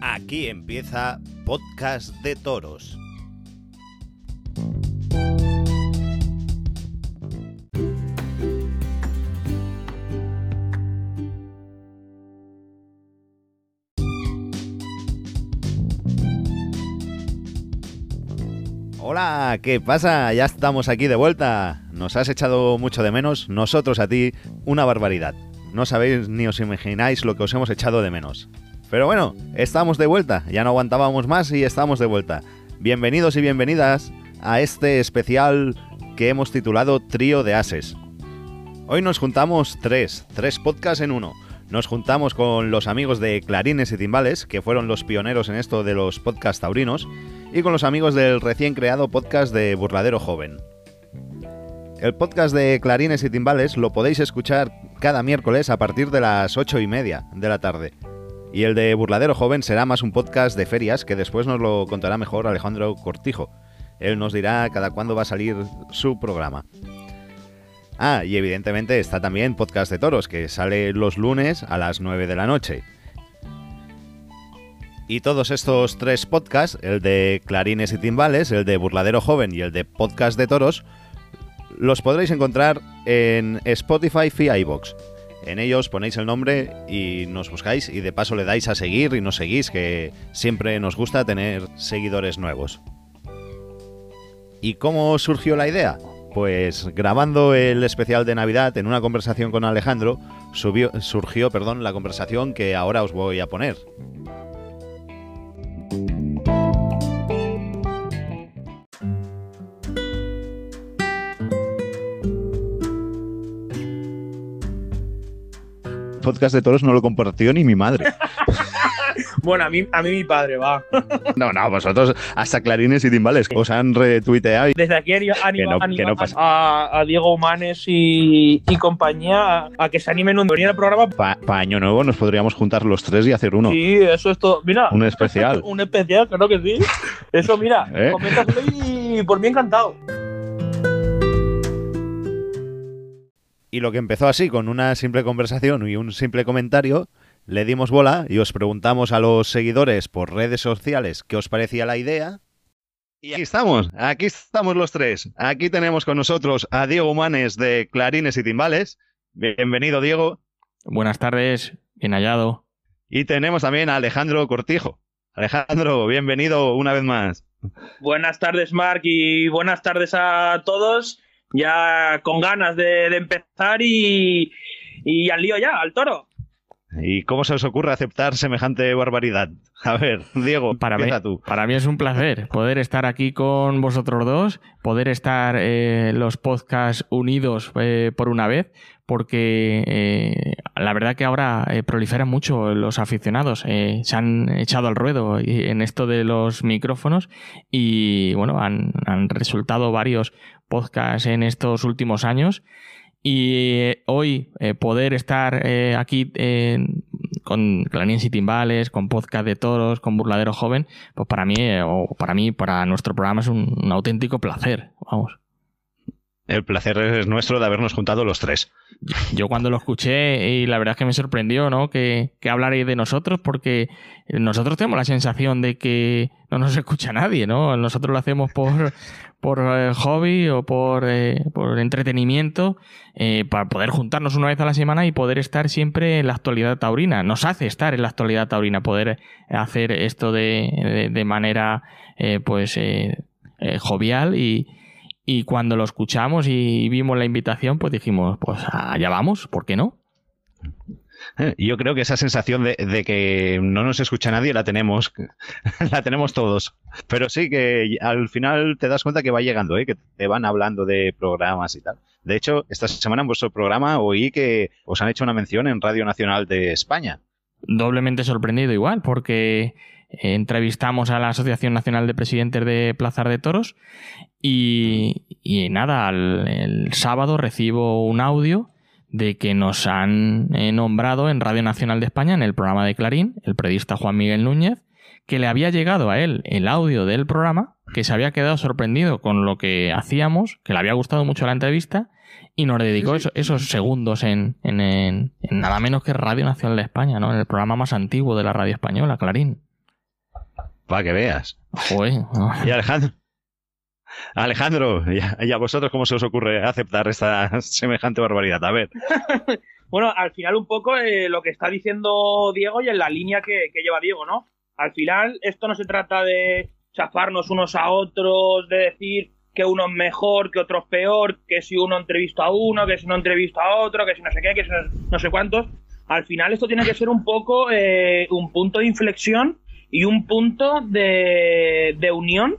Aquí empieza Podcast de Toros. ¿Qué pasa? Ya estamos aquí de vuelta. Nos has echado mucho de menos, nosotros a ti, una barbaridad. No sabéis ni os imagináis lo que os hemos echado de menos. Pero bueno, estamos de vuelta, ya no aguantábamos más y estamos de vuelta. Bienvenidos y bienvenidas a este especial que hemos titulado Trío de Ases. Hoy nos juntamos tres, tres podcasts en uno. Nos juntamos con los amigos de Clarines y Timbales, que fueron los pioneros en esto de los podcasts taurinos, y con los amigos del recién creado podcast de Burladero Joven. El podcast de Clarines y Timbales lo podéis escuchar cada miércoles a partir de las ocho y media de la tarde. Y el de Burladero Joven será más un podcast de ferias que después nos lo contará mejor Alejandro Cortijo. Él nos dirá cada cuándo va a salir su programa. Ah, y evidentemente está también Podcast de Toros, que sale los lunes a las 9 de la noche. Y todos estos tres podcasts, el de Clarines y Timbales, el de Burladero Joven y el de Podcast de Toros, los podréis encontrar en Spotify y iVoox. En ellos ponéis el nombre y nos buscáis y de paso le dais a seguir y nos seguís, que siempre nos gusta tener seguidores nuevos. ¿Y cómo surgió la idea? Pues grabando el especial de Navidad en una conversación con Alejandro, surgió perdón, la conversación que ahora os voy a poner. Podcast de toros no lo compartió ni mi madre. Bueno, a mí, a mí mi padre va. No, no, vosotros hasta clarines y timbales os han retuiteado y Desde aquí animo, animo- Que no- animo no pasa. a, a Diego Humanes y, y compañía a, a que se animen un venir al programa. para año nuevo nos podríamos juntar los tres y hacer uno. Sí, eso es todo. Mira, Un especial. un especial, claro que sí. Eso, mira, ¿Eh? coméntaselo y por mí encantado. Y lo que empezó así, con una simple conversación y un simple comentario, le dimos bola y os preguntamos a los seguidores por redes sociales qué os parecía la idea. Y aquí estamos, aquí estamos los tres. Aquí tenemos con nosotros a Diego Manes de Clarines y Timbales. Bienvenido, Diego. Buenas tardes, bien hallado. Y tenemos también a Alejandro Cortijo. Alejandro, bienvenido una vez más. Buenas tardes, Marc, y buenas tardes a todos. Ya con ganas de, de empezar y, y al lío ya, al toro. ¿Y cómo se os ocurre aceptar semejante barbaridad? A ver, Diego, Para mí, tú. para mí es un placer poder estar aquí con vosotros dos, poder estar eh, los podcasts unidos eh, por una vez, porque eh, la verdad que ahora eh, proliferan mucho los aficionados, eh, se han echado al ruedo en esto de los micrófonos y bueno, han, han resultado varios podcasts en estos últimos años. Y eh, hoy eh, poder estar eh, aquí en- con Clarines y Timbales, con podcast de toros, con Burladero Joven, pues para mí, eh, o para mí, para nuestro programa es un auténtico placer. Vamos. El placer es nuestro de habernos juntado los tres. Yo cuando lo escuché y la verdad es que me sorprendió, ¿no? Que, que hablarais de nosotros porque nosotros tenemos la sensación de que no nos escucha nadie, ¿no? Nosotros lo hacemos por, por eh, hobby o por, eh, por entretenimiento eh, para poder juntarnos una vez a la semana y poder estar siempre en la actualidad taurina. Nos hace estar en la actualidad taurina, poder hacer esto de, de, de manera pues jovial y, y cuando lo escuchamos y vimos la invitación, pues dijimos, pues allá vamos, ¿por qué no? Eh, Yo creo que esa sensación de, de que no nos escucha nadie la tenemos, la tenemos todos. Pero sí que al final te das cuenta que va llegando, ¿eh? que te van hablando de programas y tal. De hecho, esta semana en vuestro programa oí que os han hecho una mención en Radio Nacional de España. Doblemente sorprendido igual, porque entrevistamos a la Asociación Nacional de Presidentes de Plazar de Toros y, nada, el, sábado recibo un audio de que nos han eh, nombrado en Radio Nacional de España, en el programa de Clarín, el periodista Juan Miguel Núñez, que le había llegado a él el audio del programa, que se había quedado sorprendido con lo que hacíamos, que le había gustado mucho la entrevista y nos dedicó esos segundos en, nada menos que Radio Nacional de España, ¿no? En el programa más antiguo de la radio española, Clarín. Para que veas. Y Alejandro. Alejandro, ¿y a, vosotros cómo se os ocurre aceptar esta semejante barbaridad? A ver. bueno, al final un poco eh, lo que está diciendo Diego y en la línea que, que lleva Diego, ¿no? Al final esto no se trata de chafarnos unos a otros, de decir que uno es mejor, que otro es peor, que si uno entrevista a uno, que si no entrevista a otro, que si no sé qué, que si no, sé cuántos. Al final esto tiene que ser un poco eh, un punto de inflexión y un punto de, unión,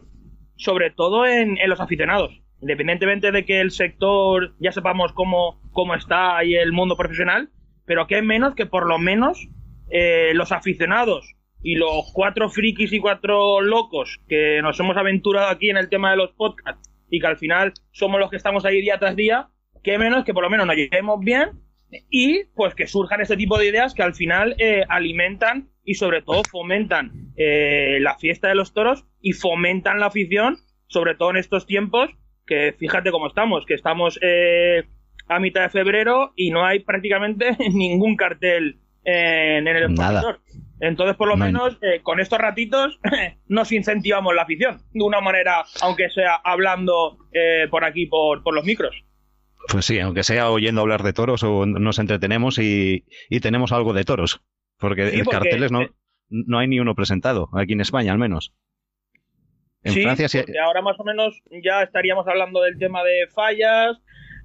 sobre todo en, los aficionados. Independientemente de que el sector ya sepamos cómo, cómo está ahí el mundo profesional, pero que menos que por lo menos eh, los aficionados y los cuatro frikis y cuatro locos que nos hemos aventurado aquí en el tema de los podcasts y que al final somos los que estamos ahí día tras día, que menos que por lo menos nos llevemos bien y pues que surjan este tipo de ideas que al final eh, alimentan y sobre todo fomentan eh, la fiesta de los toros y fomentan la afición, sobre todo en estos tiempos que fíjate cómo estamos, que estamos eh, a mitad de febrero y no hay prácticamente ningún cartel en el Nada. Entonces, por lo menos, eh, con estos ratitos nos incentivamos la afición, de una manera, aunque sea hablando eh, por aquí, por, por los micros. Pues sí, aunque sea oyendo hablar de toros, o nos entretenemos y, tenemos algo de toros. Porque, en carteles no, no hay ni uno presentado, aquí en España al menos. En Francia sí. Ahora más o menos ya estaríamos hablando del tema de fallas.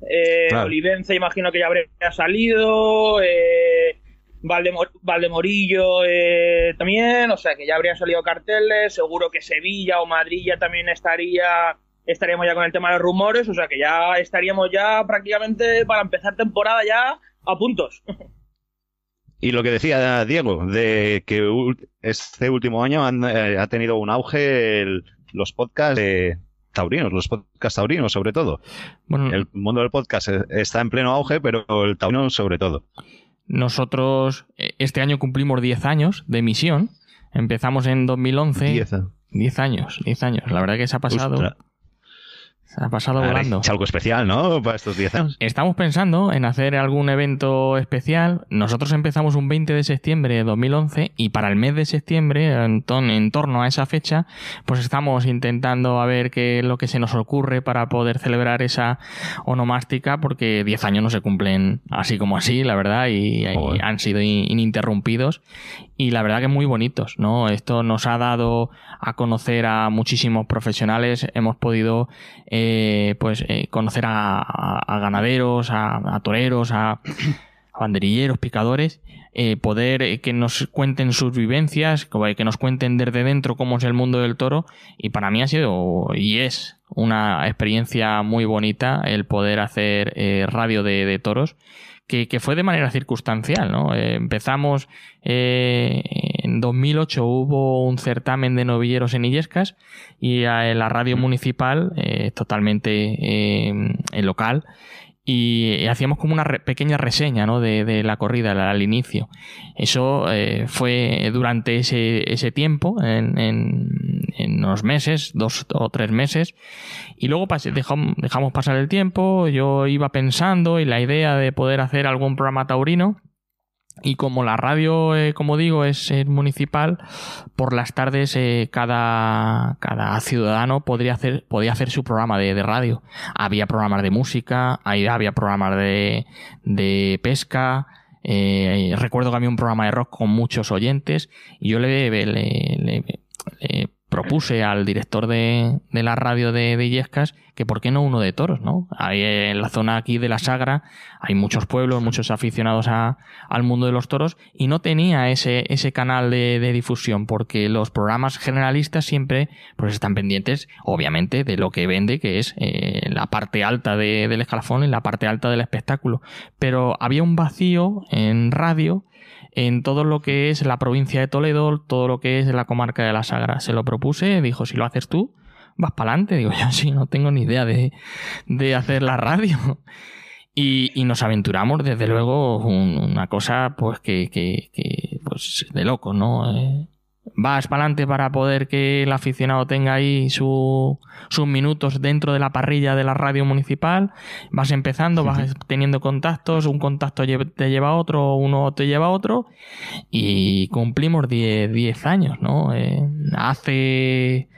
Eh, Olivenza, imagino que ya habría salido. Eh, Valdemorillo eh, también, o sea que ya habrían salido carteles, seguro que Sevilla o Madrid ya también estaría estaríamos ya con el tema de rumores, o sea que ya estaríamos ya prácticamente para empezar temporada ya a puntos. Y lo que decía Diego, de que este último año eh, ha tenido un auge los podcasts de taurinos, los podcasts taurinos sobre todo. el mundo del podcast está en pleno auge, pero el taurino sobre todo. Nosotros eh, este año cumplimos 10 años de emisión. Empezamos en 2011. 10 años, 10 años. La verdad que se ha pasado. Ha pasado volando. algo especial, ¿no? Para estos 10 años. Estamos pensando en hacer algún evento especial. Nosotros empezamos un 20 de septiembre de 2011 y para el mes de septiembre, en, en torno a esa fecha, pues estamos intentando a ver qué es lo que se nos ocurre para poder celebrar esa onomástica, porque 10 años no se cumplen así como así, la verdad, y, han sido ininterrumpidos y la verdad que muy bonitos, ¿no? Esto nos ha dado a conocer a muchísimos profesionales, hemos podido eh, pues eh, conocer a, ganaderos, a, toreros, a, banderilleros, picadores, eh, poder que nos cuenten sus vivencias, que nos cuenten desde dentro cómo es el mundo del toro y para mí ha sido y es una experiencia muy bonita el poder hacer radio de toros que, fue de manera circunstancial, ¿no? Eh, empezamos eh, en 2008 hubo un certamen de novilleros en Illescas y en la radio municipal, eh, totalmente local, y hacíamos como una pequeña reseña ¿no? de, la corrida al, inicio. Eso fue durante ese, ese tiempo, en, en, unos meses, dos o tres meses, y luego dejamos, dejamos pasar el tiempo, yo iba pensando y la idea de poder hacer algún programa taurino. Y como la radio, eh, como digo, es municipal, por las tardes eh, cada, cada ciudadano podría hacer, podía hacer su programa de, radio. Había programas de música, había programas de, de pesca, eh, recuerdo que había un programa de rock con muchos oyentes y yo le, le, le propuse al director de, la radio de, de, Illescas que por qué no uno de toros, ¿no? Ahí en la zona aquí de la Sagra hay muchos pueblos, muchos aficionados al mundo de los toros y no tenía ese, ese canal de, difusión porque los programas generalistas siempre pues están pendientes, obviamente, de lo que vende, que es eh, la parte alta del escalafón y la parte alta del espectáculo. Pero había un vacío en radio en todo lo que es la provincia de Toledo, todo lo que es la comarca de la Sagra. Se lo propuse, dijo, si lo haces tú, vas para adelante. Digo, yo sí, no tengo ni idea de, de hacer la radio. Y, nos aventuramos, desde luego, una cosa pues que, que pues de loco, ¿no? Eh, vas para adelante para poder que el aficionado tenga ahí su, sus minutos dentro de la parrilla de la radio municipal, vas empezando, vas teniendo contactos, un contacto te lleva a otro, uno te lleva a otro, y cumplimos 10 años, ¿no? Eh, hace,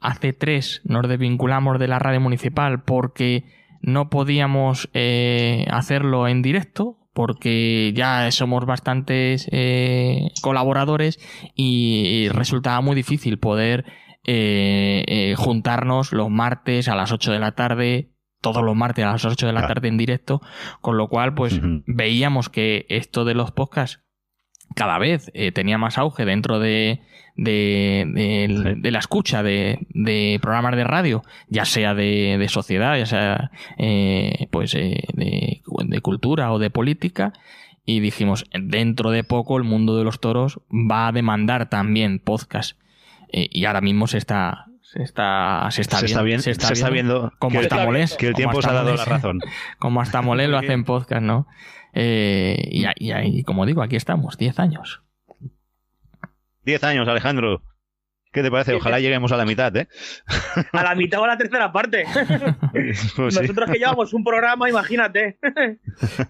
hace tres nos desvinculamos de la radio municipal porque no podíamos eh, hacerlo en directo porque ya somos bastantes eh, colaboradores y, resultaba muy difícil poder eh, eh, juntarnos los martes a las 8 de la tarde, todos los martes a las 8 de la tarde en directo, con lo cual pues veíamos que esto de los podcasts cada vez tenía más auge dentro de, de, la escucha de, programas de radio, ya sea de, sociedad, ya sea eh, pues eh, de, cultura o de política. Y dijimos, dentro de poco el mundo de los toros va a demandar también podcast. Eh, y ahora mismo se está, se está, se está, bien, se está, viendo, como hasta Molés, que el tiempo se ha dado la razón. Como hasta Molés lo hacen podcast, ¿no? Y, y, y, como digo, aquí estamos, 10 años. 10 años, Alejandro. ¿Qué te parece? Ojalá lleguemos a la mitad, ¿eh? A la mitad o a la tercera parte. Pues Nosotros que llevamos un programa, imagínate.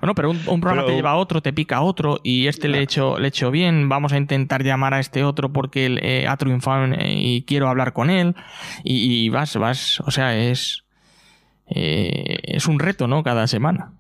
Bueno, pero un, programa te lleva a otro, te pica a otro, y este le he hecho, le hecho bien. Vamos a intentar llamar a este otro porque él, eh, ha triunfado eh, y quiero hablar con él. Y, vas, vas, o sea, es. Eh, es un reto, ¿no? Cada semana.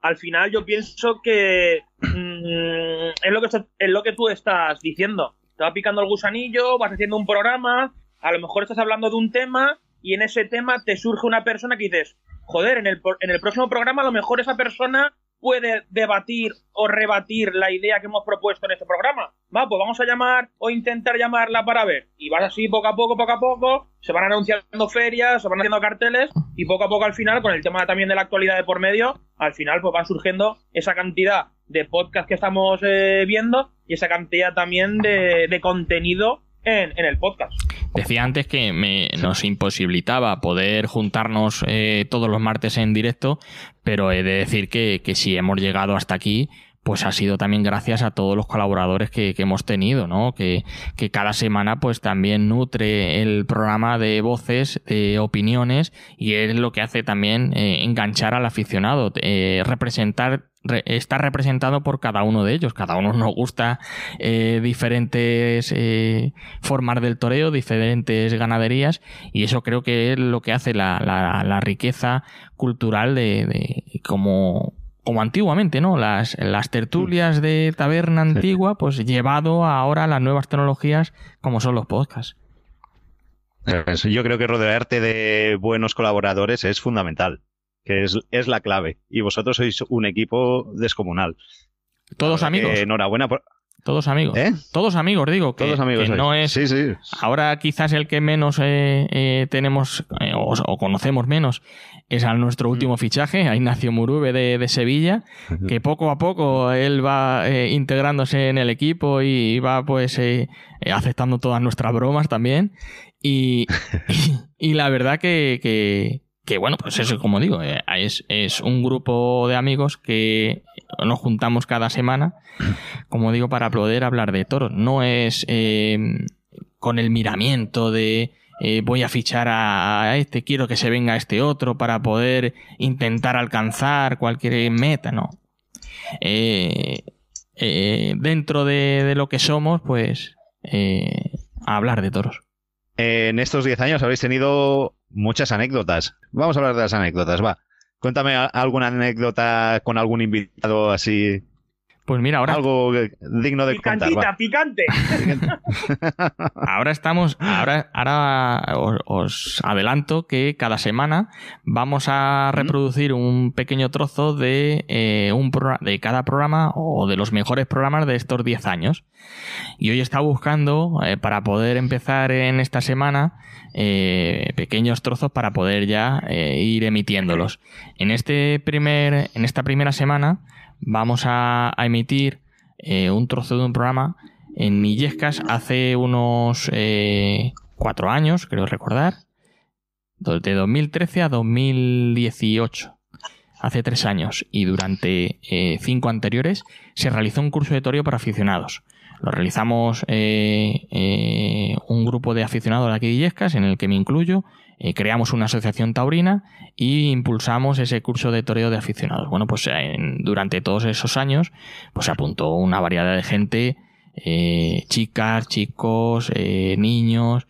Al final, yo pienso que. Mm, es, lo que es lo que tú estás diciendo te va picando el gusanillo, vas haciendo un programa, a lo mejor estás hablando de un tema y en ese tema te surge una persona que dices, joder, en el, en el próximo programa a lo mejor esa persona puede debatir o rebatir la idea que hemos propuesto en este programa. Va, pues vamos a llamar o intentar llamarla para ver. Y vas así poco a poco, poco a poco, se van anunciando ferias, se van haciendo carteles y poco a poco al final, con el tema también de la actualidad de por medio, al final pues van surgiendo esa cantidad de podcast que estamos eh, viendo y esa cantidad también de, contenido en, el podcast. Decía antes que me, nos imposibilitaba poder juntarnos eh, todos los martes en directo, pero he de decir que, que si hemos llegado hasta aquí, pues ha sido también gracias a todos los colaboradores que, hemos tenido, ¿no? Que, cada semana pues también nutre el programa de voces, de opiniones y es lo que hace también eh, enganchar al aficionado, eh, representar está representado por cada uno de ellos. Cada uno nos gusta eh, diferentes formas del toreo, diferentes ganaderías, y eso creo que es lo que hace la, riqueza cultural de, de como, como antiguamente, ¿no? Las, las tertulias de taberna antigua, pues llevado ahora a las nuevas tecnologías como son los podcasts. Yo creo que rodearte de buenos colaboradores es fundamental, que es, es la clave. Y vosotros sois un equipo descomunal. Todos amigos. Enhorabuena por, todos amigos. ¿Eh? Todos amigos, digo. Que, Todos amigos. no es. Sí, sí. Ahora quizás el que menos eh, eh, tenemos o, conocemos menos es a nuestro último mm. fichaje, a Ignacio Murube de, Sevilla, que poco a poco él va integrándose en el equipo y va pues aceptando todas nuestras bromas también. Y, y, la verdad que, que, bueno, pues eso, como digo, es, es un grupo de amigos que nos juntamos cada semana, como digo, para poder hablar de toros. No es eh, con el miramiento de eh, voy a fichar a, este, quiero que se venga este otro para poder intentar alcanzar cualquier meta, no. Eh, dentro de, lo que somos, pues, a hablar de toros. En estos 10 años habéis tenido muchas anécdotas. Vamos a hablar de las anécdotas, va. Cuéntame alguna anécdota con algún invitado así. Pues mira, ahora. Algo digno de contar. picante. ahora estamos. Ahora, ahora os, adelanto que cada semana vamos a reproducir un pequeño trozo de, eh, un de cada programa o de los mejores programas de estos 10 años. Y hoy está buscando, eh, para poder empezar en esta semana, eh, pequeños trozos para poder ya eh, ir emitiéndolos. En, este primer, en esta primera semana vamos a, emitir eh, un trozo de un programa en Illescas hace unos eh, cuatro años, creo recordar, de 2013 a 2018 hace tres años y durante eh, cinco anteriores se realizó un curso de toreo para aficionados. Lo realizamos eh, eh, un grupo de aficionados de aquí de Illescas, en el que me incluyo. creamos una asociación taurina y impulsamos ese curso de toreo de aficionados. Bueno, pues durante todos esos años pues se apuntó una variedad de gente, chicas, chicos, niños.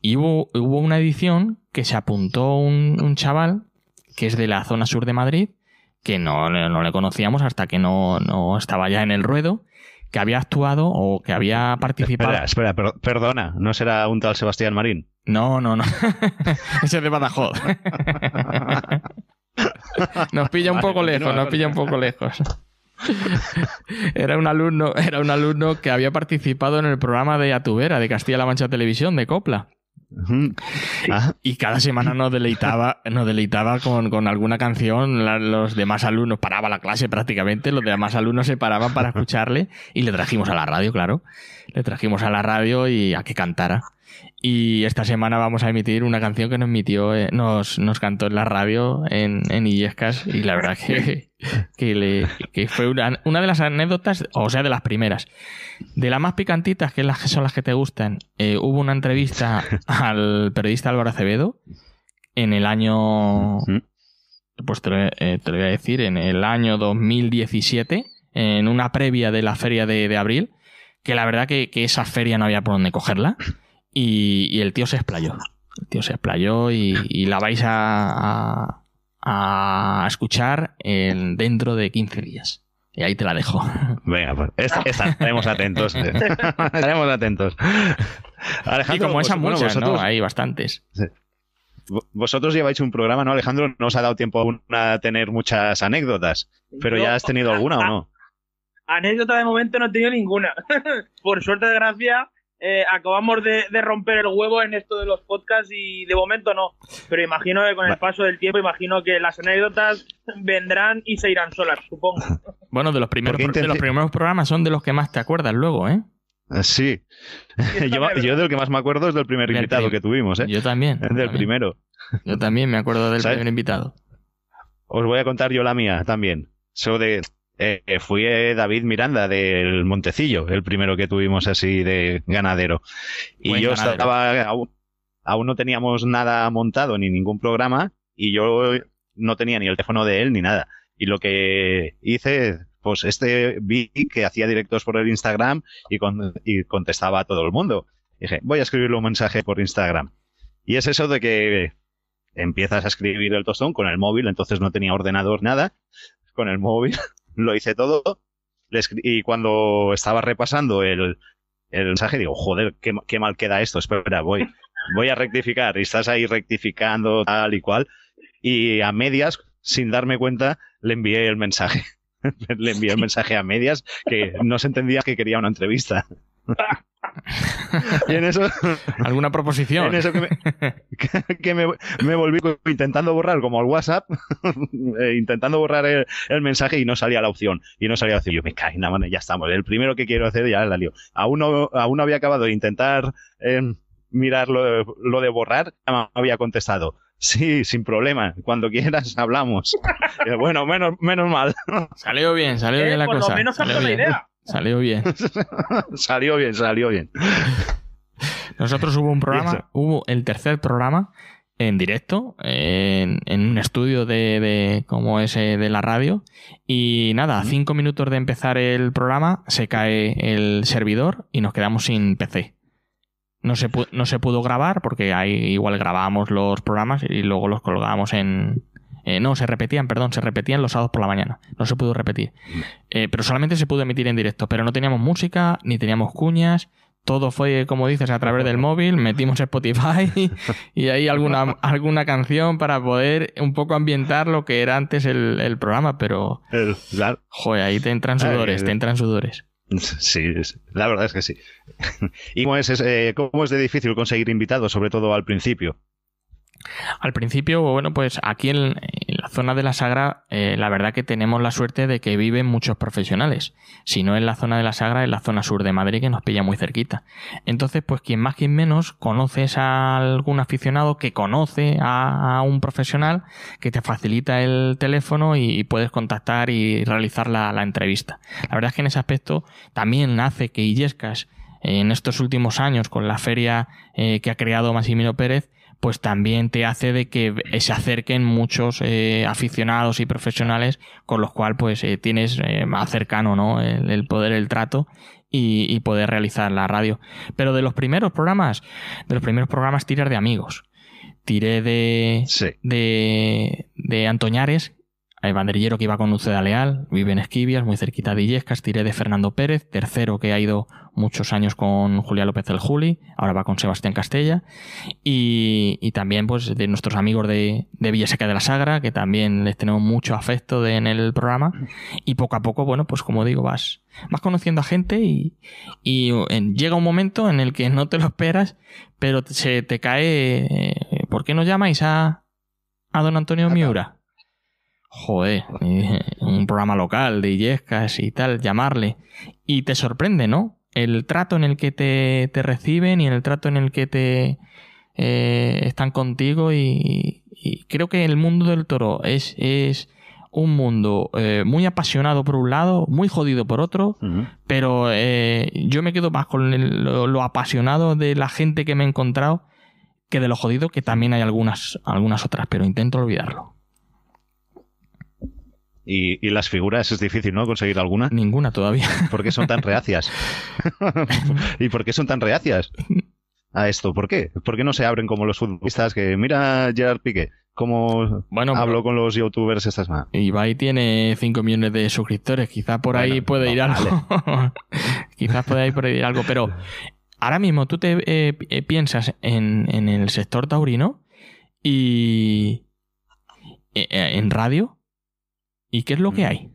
Y hubo, una edición que se apuntó un chaval que es de la zona sur de Madrid, que no, le conocíamos hasta que no, estaba ya en el ruedo, que había actuado o que había participado. Espera, espera, perdona, ¿no será un tal Sebastián Marín? No, no, no. Ese es de Badajoz. nos pilla un poco lejos, nos pilla un poco lejos. Era un alumno, era un alumno que había participado en el programa de Atubera de Castilla-La Mancha Televisión de Copla. Ah. Y cada semana nos deleitaba, nos deleitaba con, alguna canción. los demás alumnos paraba la clase prácticamente, los demás alumnos se paraban para escucharle y le trajimos a la radio, claro. Le trajimos a la radio y a que cantara. Y esta semana vamos a emitir una canción que nos emitió, eh, nos, nos cantó en la radio en, en Illescas y la verdad que, que, le, que fue una, una, de las anécdotas, o sea, de las primeras. De las más picantitas, que son las que te gustan, eh, hubo una entrevista al periodista Álvaro Acevedo en el año, pues te lo, eh, te lo, voy a decir, en el año 2017, en una previa de la feria de, de abril, que la verdad que, que esa feria no había por dónde cogerla. Y, el tío se explayó. El tío se explayó y, la vais a, a, escuchar en, dentro de 15 días. Y ahí te la dejo. Venga, pues estaremos atentos. estaremos atentos. y como esas muchas, ¿no? Hay bastantes. Vosotros lleváis un programa, ¿no, Alejandro? No os ha dado tiempo aún a tener muchas anécdotas, pero ¿ya has tenido alguna o no? Anécdota de momento no he tenido ninguna. Por suerte de gracia, eh, acabamos de, romper el huevo en esto de los podcasts y de momento no. Pero imagino que con el paso del tiempo, imagino que las anécdotas vendrán y se irán solas, supongo. Bueno, de los primeros, de los primeros programas son de los que más te acuerdas luego, ¿eh? eh sí. yo, yo, del que más me acuerdo es del primer invitado que tuvimos, ¿eh? Yo también. Del primero. Yo también me acuerdo del primer invitado. Os voy a contar yo la mía también. So de, eh, fui David Miranda del Montecillo, el primero que tuvimos así de ganadero. Y yo estaba, aún, aún, no teníamos nada montado ni ningún programa y yo no tenía ni el teléfono de él ni nada. Y lo que hice, pues este vi que hacía directos por el Instagram y, y contestaba a todo el mundo. dije, voy a escribirle un mensaje por Instagram. Y es eso de que empiezas a escribir el tostón con el móvil, entonces no tenía ordenador, nada, con el móvil lo hice todo y cuando estaba repasando el, mensaje digo, joder, qué, mal queda esto, espera, voy, voy a rectificar y estás ahí rectificando tal y cual y a medias, sin darme cuenta, le envié el mensaje. le envié el mensaje a medias que no se entendía que quería una entrevista. y en eso. ¿Alguna proposición? En eso que me, me, volví intentando borrar como al WhatsApp, eh, intentando borrar el, mensaje y no salía la opción. Y no salía la opción. Yo me caí, nada más, ya estamos. El primero que quiero hacer ya la lío. Aún no, aún no había acabado de intentar eh, mirar lo de, lo de borrar, me había contestado. Sí, sin problema. Cuando quieras hablamos. bueno, menos, menos mal. Salió bien, salió bien la por cosa. Lo menos salió la idea. Salió bien. salió bien, salió bien. Nosotros hubo un programa, hubo el tercer programa en directo, en, un estudio de, como ese de la radio. Y nada, a cinco minutos de empezar el programa se cae el servidor y nos quedamos sin PC. No se, no se pudo grabar porque ahí igual grabábamos los programas y luego los colgábamos en, eh, no, se repetían, perdón, se repetían los sábados por la mañana. No se pudo repetir. Eh, pero solamente se pudo emitir en directo. Pero no teníamos música, ni teníamos cuñas. Todo fue, como dices, a través del móvil. Metimos Spotify y ahí alguna, alguna canción para poder un poco ambientar lo que era antes el, programa. Pero. Joder, ahí te entran sudores, te entran sudores. Sí, la verdad es que sí. ¿Y cómo es, eh, cómo es de difícil conseguir invitados, sobre todo al principio? Al principio, bueno, pues aquí en, la zona de la Sagra, eh, la verdad que tenemos la suerte de que viven muchos profesionales. Si no en la zona de la Sagra, en la zona sur de Madrid, que nos pilla muy cerquita. Entonces, pues quien más, quien menos, conoces a algún aficionado que conoce a, un profesional que te facilita el teléfono y, puedes contactar y realizar la, entrevista. La verdad es que en ese aspecto también hace que Illescas en estos últimos años con la feria eh, que ha creado Massimino Pérez, pues también te hace de que se acerquen muchos eh, aficionados y profesionales con los cuales pues eh, tienes más cercano ¿no? el, poder, el trato y, poder realizar la radio. Pero de los primeros programas, de los primeros programas tirar de amigos. Tiré de, de, de Antoñares, el banderillero que iba con Uceda Leal, vive en Esquivias, muy cerquita de Illescas. Tiré de Fernando Pérez, tercero que ha ido muchos años con Julián López del Juli, ahora va con Sebastián Castella. Y, también pues de nuestros amigos de, de Villaseca de la Sagra, que también les tenemos mucho afecto en el programa. Y poco a poco, bueno, pues como digo, vas, vas conociendo a gente y, llega un momento en el que no te lo esperas, pero se te cae... Eh, ¿Por qué no llamáis a, a don Antonio Miura? Joder, un programa local de Illescas y tal, llamarle. Y te sorprende, ¿no? El trato en el que te, reciben y el trato en el que te eh, están contigo. Y, creo que el mundo del toro es, es un mundo eh, muy apasionado por un lado, muy jodido por otro, pero eh, yo me quedo más con lo, apasionado de la gente que me he encontrado que de lo jodido, que también hay algunas, algunas otras, pero intento olvidarlo. Y, las figuras es difícil, ¿no? Conseguir alguna. Ninguna todavía. ¿Por qué son tan reacias? ¿Y por qué son tan reacias a esto? ¿Por qué? ¿Por qué no se abren como los futbolistas que mira Gerard Piqué? ¿Cómo bueno, hablo con los youtubers estas más? Ibai tiene 5 millones de suscriptores, quizás por ahí puede ir algo. quizás puede ir algo, pero ahora mismo tú te eh, eh, piensas en, en, el sector taurino y eh, en radio ¿Y qué es lo que mm. hay?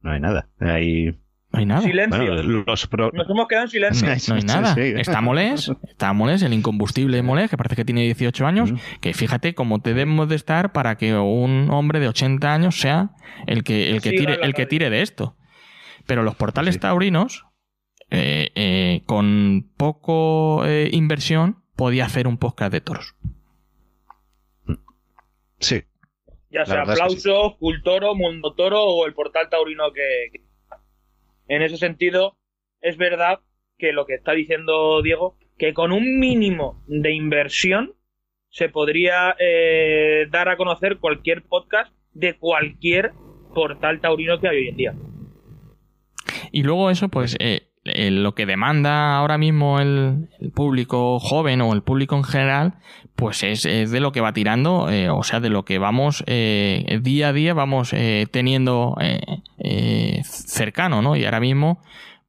No hay nada. Hay... No hay nada. Silencio. Nos hemos quedado en silencio. No, hay nada. Está Molés, está Molés, el incombustible Molés, que parece que tiene 18 años, mm. que fíjate cómo debemos de estar para que un hombre de 80 años sea el que, el que, tire, el que tire de esto. Pero los portales taurinos, eh, eh, con poco eh, inversión, podía hacer un podcast de toros. Sí, ya sea Aplausos, Cultoro, Mundo Toro o el portal taurino que, En ese sentido, es verdad que lo que está diciendo Diego, que con un mínimo de inversión se podría eh, dar a conocer cualquier podcast de cualquier portal taurino que hay hoy en día. Y luego eso, pues, eh, lo que demanda ahora mismo el, público joven o el público en general, pues es, de lo que va tirando, eh, o sea, de lo que vamos eh, día a día vamos teniendo cercano, ¿no? Y ahora mismo,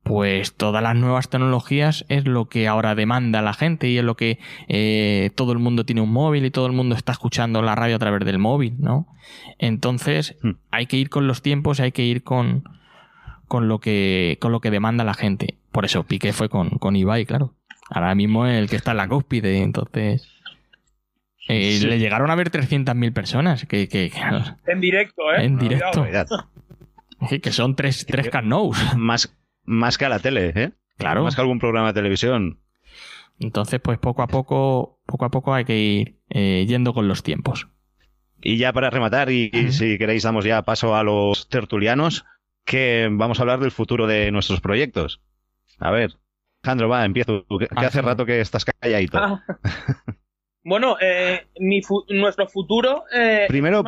pues todas las nuevas tecnologías es lo que ahora demanda la gente y es lo que todo el mundo tiene un móvil y todo el mundo está escuchando la radio a través del móvil, ¿no? Entonces, hmm. hay que ir con los tiempos, hay que ir con con lo que, con lo que demanda la gente. Por eso Piqué fue con, con Ibai, claro. Ahora mismo el que está en la cúspide, entonces... Eh, le llegaron a ver 300.000 personas. Que, que, en directo, ¿eh? En directo. que son tres, tres Más, más que a la tele, ¿eh? Claro. Más que algún programa de televisión. Entonces, pues poco a poco, poco a poco hay que ir eh, yendo con los tiempos. Y ya para rematar, y, y si queréis damos ya paso a los tertulianos, que vamos a hablar del futuro de nuestros proyectos. A ver, Alejandro, va, empiezo. Que, hace rato que estás calladito. Ah. Bueno, eh, nuestro futuro. Eh, Primero,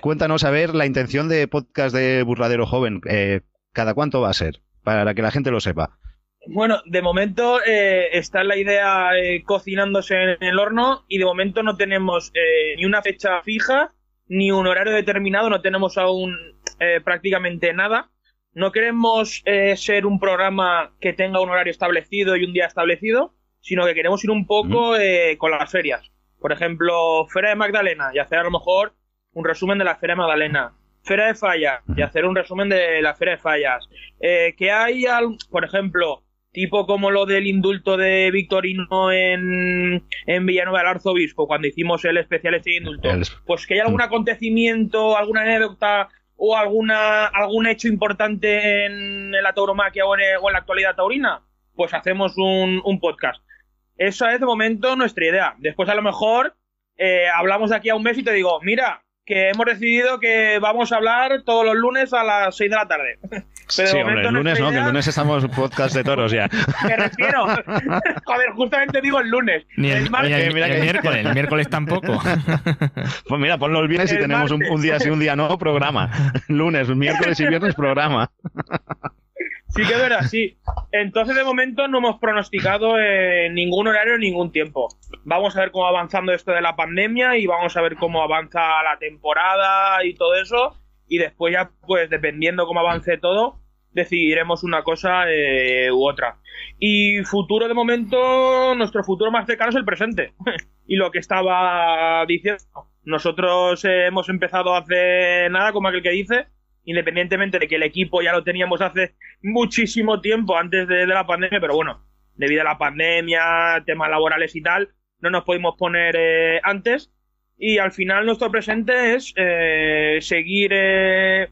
cuéntanos a ver la intención de podcast de Burladero Joven. Eh, ¿Cada cuánto va a ser? Para que la gente lo sepa. Bueno, de momento está la idea cocinándose en el horno y de momento no tenemos ni una fecha fija ni un horario determinado, no tenemos aún eh, prácticamente nada. No queremos eh, ser un programa que tenga un horario establecido y un día establecido, sino que queremos ir un poco eh, con las ferias. Por ejemplo, Feria de Magdalena y hacer a lo mejor un resumen de la Feria de Magdalena. Feria de Fallas y hacer un resumen de la Feria de Fallas. que hay, por ejemplo, tipo como lo del indulto de Victorino en, en Villanueva del Arzobispo, cuando hicimos el especial este de indulto, El- pues que hay algún acontecimiento, alguna anécdota o alguna algún hecho importante en, la tauromaquia o en, o en la actualidad taurina, pues hacemos un, un podcast. Esa es de momento nuestra idea. Después a lo mejor eh, hablamos de aquí a un mes y te digo, mira, que hemos decidido que vamos a hablar todos los lunes a las 6 de la tarde. Pero sí, hombre, el lunes no, que el lunes estamos podcast de toros ya. Me refiero. Joder, justamente digo el lunes. Ni el, El martes- oye, el- mira el que- miércoles, el miércoles tampoco. Pues mira, ponlo el viernes y tenemos un, un día sí, un día no, programa. Lunes, miércoles y viernes, programa. Sí que es verdad, sí. Entonces, de momento no hemos pronosticado eh, ningún horario, ningún tiempo. Vamos a ver cómo va avanzando esto de la pandemia y vamos a ver cómo avanza la temporada y todo eso. Y después ya, pues, dependiendo cómo avance todo, decidiremos una cosa eh, u otra. Y futuro, de momento, nuestro futuro más cercano es el presente. y lo que estaba diciendo. Nosotros eh, hemos empezado hace nada, como aquel que dice, independientemente de que el equipo ya lo teníamos hace muchísimo tiempo antes de, la pandemia, pero bueno, debido a la pandemia, temas laborales y tal, no nos pudimos poner eh, antes. Y al final nuestro presente es eh, seguir eh,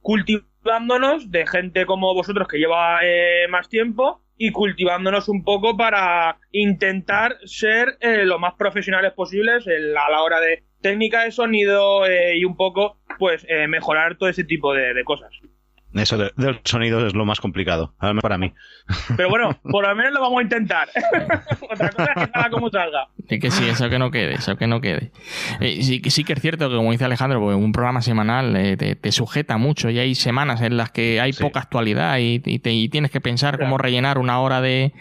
cultivándonos de gente como vosotros que lleva más tiempo y cultivándonos un poco para intentar ser lo más profesionales posibles a la hora de técnica de sonido eh, y un poco pues eh, mejorar todo ese tipo de, de cosas. Eso de, del sonido es lo más complicado, al menos para mí. Pero bueno, por lo menos lo vamos a intentar. Otra cosa es que salga como salga. Sí que sí, eso que no quede, eso que no quede. Eh, sí, que- sí que es cierto que, como dice Alejandro, pues un programa semanal eh, te, te sujeta mucho y hay semanas en las que hay Sí. poca actualidad y, y te- y tienes que pensar Claro. cómo rellenar una hora de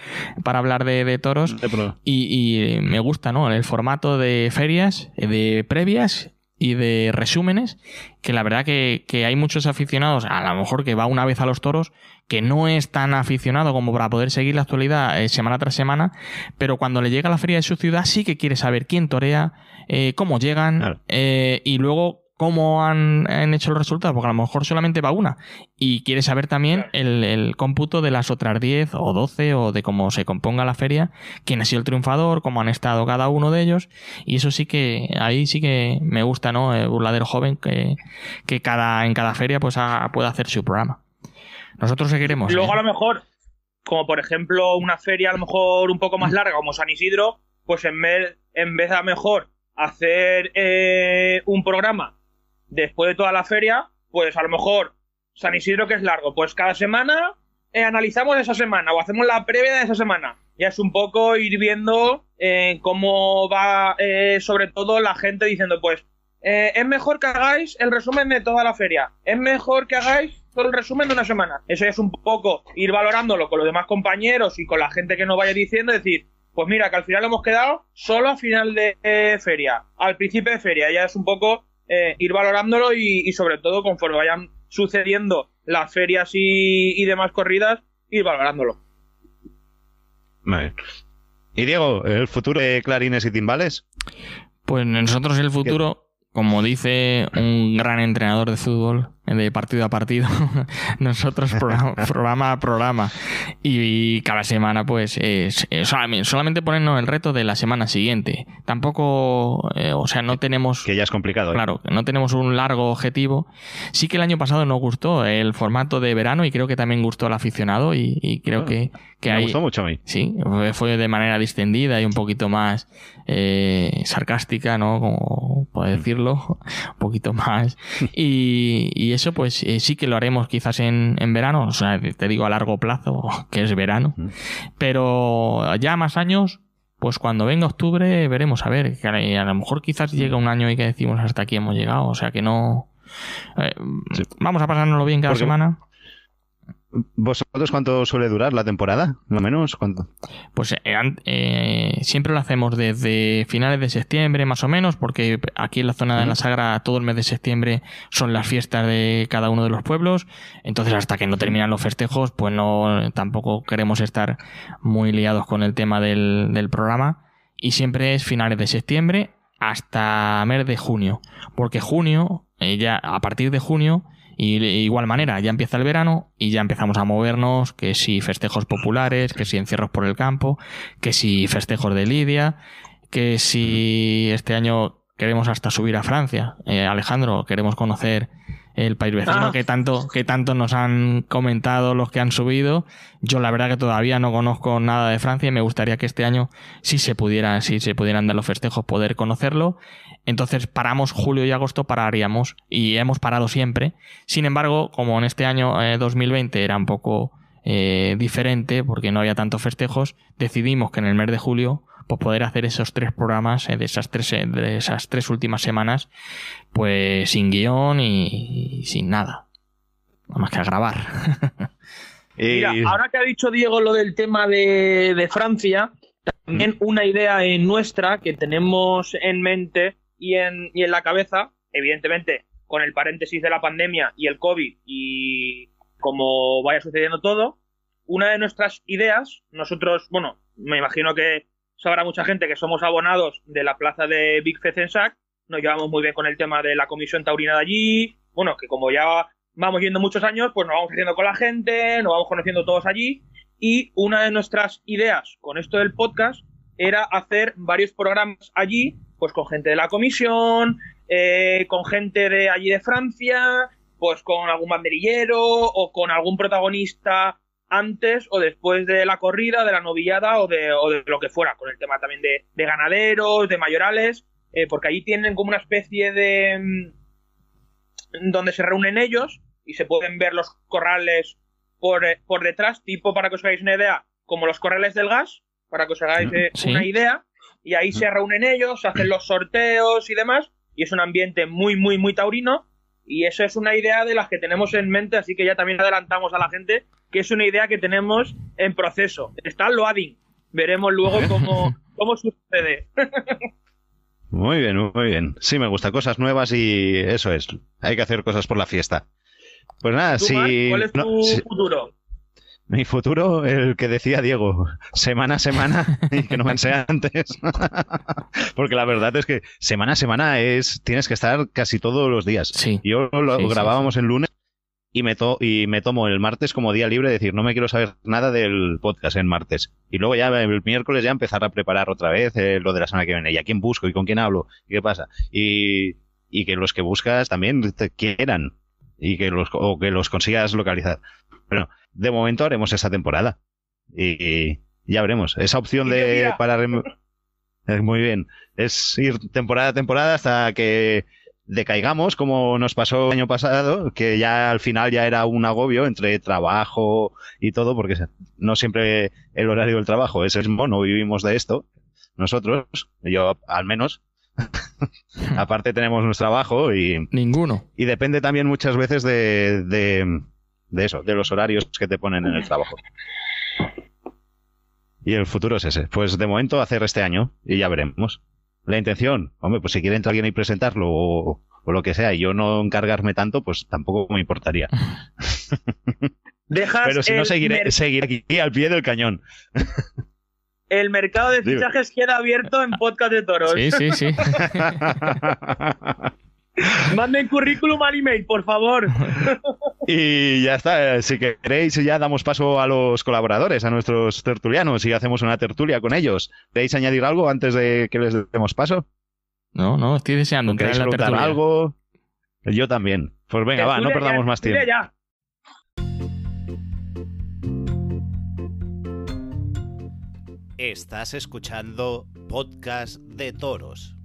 para hablar de, de toros. De Y, y, eh, me gusta, ¿no? El formato de ferias, eh, de previas y de resúmenes, que la verdad que, que hay muchos aficionados, a lo mejor que va una vez a los toros, que no es tan aficionado como para poder seguir la actualidad eh, semana tras semana, pero cuando le llega a la feria de su ciudad sí que quiere saber quién torea, eh, cómo llegan Claro. eh, y luego cómo han, han hecho los resultados, porque a lo mejor solamente va una. Y quiere saber también el, el cómputo de las otras 10 o 12 o de cómo se componga la feria, quién ha sido el triunfador, cómo han estado cada uno de ellos. Y eso sí que, ahí sí que me gusta, ¿no? El burladero joven que, que cada, en cada feria pues haga- pueda hacer su programa. Nosotros seguiremos. Y luego ¿eh? a lo mejor, como por ejemplo una feria a lo mejor un poco más larga como San Isidro, pues en vez, en vez de a lo mejor hacer eh, un programa después de toda la feria, pues a lo mejor San Isidro que es largo, pues cada semana eh, analizamos esa semana o hacemos la previa de esa semana. Ya es un poco ir viendo eh, cómo va eh, sobre todo la gente diciendo pues eh, es mejor que hagáis el resumen de toda la feria. Es mejor que hagáis todo el resumen de una semana. Eso es un poco ir valorándolo con los demás compañeros y con la gente que nos vaya diciendo, decir, pues mira, que al final hemos quedado solo a final de feria, al principio de feria. Ya es un poco eh, ir valorándolo y, y sobre todo conforme vayan sucediendo las ferias y, y demás corridas, ir valorándolo. Vale. Y Diego, ¿el futuro de clarines y timbales? Pues nosotros el futuro, como dice un gran entrenador de fútbol, de partido a partido, nosotros programa, programa a programa. Y, cada semana, pues, es, es solamente, ponernos el reto de la semana siguiente. Tampoco, eh, o sea, no tenemos... Que ya es complicado. ¿eh? Claro, no tenemos un largo objetivo. Sí que el año pasado nos gustó el formato de verano y creo que también gustó al aficionado y, y creo Ah, que, que Me hay... gustó mucho a mí. Sí, fue- de manera distendida y un poquito más eh, sarcástica, ¿no? Como puedo decirlo, un poquito más. Y, y eso, pues eh, sí que lo haremos quizás en, en verano, o sea, te digo a largo plazo, que es verano. Pero ya más años, pues cuando venga octubre veremos a ver. que A lo mejor quizás llega un año y que decimos hasta aquí hemos llegado, o sea que no. eh, Sí. Vamos a pasárnoslo bien cada Porque- semana. ¿Vosotros cuánto suele durar la temporada? ¿Lo menos? ¿Cuánto? Pues eh, eh, siempre lo hacemos desde finales de septiembre, más o menos, porque aquí en la zona de la Sagra todo el mes de septiembre son las fiestas de cada uno de los pueblos. Entonces, hasta que no terminan los festejos, pues no tampoco queremos estar muy liados con el tema del, del programa. Y siempre es finales de septiembre hasta mes de junio. Porque junio, eh, ya a partir de junio, Y de igual manera, ya empieza el verano y ya empezamos a movernos, que si festejos populares, que si encierros por el campo, que si festejos de Lidia, que si este año queremos hasta subir a Francia. Eh, Alejandro, queremos conocer el país vecino Ah. que tanto que tanto nos han comentado los que han subido. Yo la verdad que todavía no conozco nada de Francia y me gustaría que este año si se pudiera si se pudieran dar los festejos poder conocerlo. Entonces paramos julio y agosto pararíamos y hemos parado siempre. Sin embargo, como en este año eh, 2020 era un poco eh, diferente porque no había tantos festejos, decidimos que en el mes de julio pues poder hacer esos tres programas eh, de esas tres eh, de esas tres últimas semanas pues sin guion y, y sin nada. Nada más que a grabar. Mira, ahora que ha dicho Diego lo del tema de, de Francia, también una idea en nuestra que tenemos en mente y en, y en la cabeza, evidentemente con el paréntesis de la pandemia y el COVID y como vaya sucediendo todo, una de nuestras ideas, nosotros, bueno, me imagino que sabrá mucha gente que somos abonados de la plaza de Big Fezensac, nos llevamos muy bien con el tema de la comisión taurina de allí, bueno, que como ya vamos yendo muchos años, pues nos vamos haciendo con la gente, nos vamos conociendo todos allí. Y una de nuestras ideas con esto del podcast era hacer varios programas allí, pues con gente de la comisión, eh, con gente de allí de Francia, pues con algún banderillero o con algún protagonista antes o después de la corrida, de la novillada o de, o de lo que fuera, con el tema también de, de ganaderos, de mayorales, eh, porque allí tienen como una especie de... mm, donde se reúnen ellos y se pueden ver los corrales por, eh, por detrás, tipo para que os hagáis una idea, como los corrales del gas, para que os hagáis eh, Sí. una idea, y ahí se reúnen ellos, se hacen los sorteos y demás, y es un ambiente muy, muy, muy taurino, y eso es una idea de las que tenemos en mente, así que ya también adelantamos a la gente que es una idea que tenemos en proceso. Está el loading, veremos luego cómo, cómo sucede. Muy bien, muy bien. Sí, me gusta cosas nuevas y eso es. Hay que hacer cosas por la fiesta. Pues nada, ¿Tú, si ¿Cuál es no, tu si- futuro? mi futuro, el que decía Diego, semana a semana y que no pensé antes. Porque la verdad es que semana a semana es tienes que estar casi todos los días. sí Yo lo Sí, sí, grabábamos en lunes y me, to- y me tomo el martes como día libre, decir, no me quiero saber nada del podcast en martes. Y luego ya el miércoles ya empezar a preparar otra vez eh, lo de la semana que viene. ¿Y a quién busco? ¿Y con quién hablo? ¿Y qué pasa? Y, y que los que buscas también te quieran y que los, o que los consigas localizar. Bueno, de momento haremos esa temporada. Y, y ya veremos. Esa opción de parar en- es muy bien. Es ir temporada a temporada hasta que decaigamos, como nos pasó el año pasado, que ya al final ya era un agobio entre trabajo y todo, porque no siempre el horario del trabajo es el mismo, no vivimos de esto. Nosotros, yo al menos, aparte tenemos nuestro trabajo y, ninguno y depende también muchas veces de, de, de eso, de los horarios que te ponen en el trabajo. Y el futuro es ese. Pues de momento hacer este año y ya veremos. La intención, hombre, pues si quiere entrar alguien y presentarlo o, o lo que sea y yo no encargarme tanto, pues tampoco me importaría. Dejas Pero si no, seguiré, seguiré aquí al pie del cañón. el mercado de Dime. fichajes queda abierto en podcast de toros. sí sí sí Manden currículum al email, por favor. y ya está. Si queréis, ya damos paso a los colaboradores, a nuestros tertulianos y hacemos una tertulia con ellos. ¿Queréis añadir algo antes de que les demos paso? no no estoy deseando entrar ¿Queréis en la preguntar tertulia algo? Yo también. Pues venga, va, no perdamos ya, más tiempo. ya. Estás escuchando Podcast de Toros.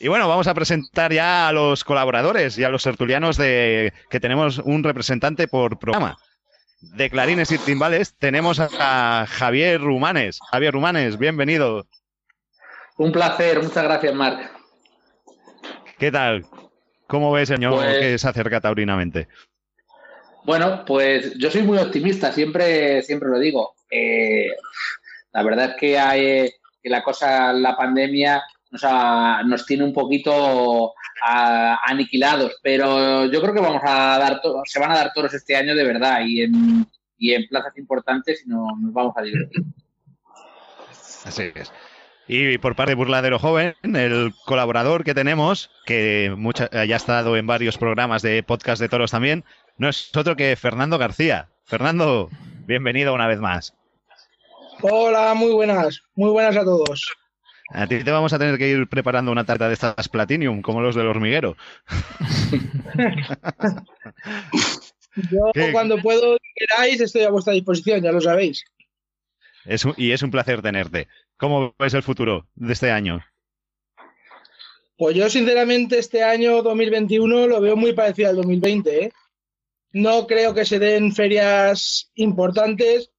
Y bueno, vamos a presentar ya a los colaboradores y a los tertulianos de que tenemos un representante por programa. De Clarines y Timbales tenemos a Javier Rumanes. Javier Rumanes, bienvenido. Un placer, muchas gracias, Marc. ¿Qué tal? ¿Cómo ves, señor, Pues- que se acerca taurinamente? Bueno, pues yo soy muy optimista, siempre, siempre lo digo. Eh, la verdad es que, hay, que la cosa, la pandemia nos, ha- nos tiene un poquito a- aniquilados, pero yo creo que vamos a dar, se van a dar toros este año de verdad y en, y en plazas importantes y no, nos vamos a divertir. Así es. Y por parte de Burladero Joven, el colaborador que tenemos, que mucha, ya ha estado en varios programas de podcast de toros también, no es otro que Fernando García. Fernando, bienvenido una vez más. Hola, muy buenas, muy buenas a todos. A ti te vamos a tener que ir preparando una tarta de estas Platinum, como los del hormiguero. Yo cuando puedo queráis estoy a vuestra disposición, ya lo sabéis. Es y es un placer tenerte. ¿Cómo ves el futuro de este año? Pues yo sinceramente este año 2021 lo veo muy parecido al 2020. ¿eh? No creo que se den ferias importantes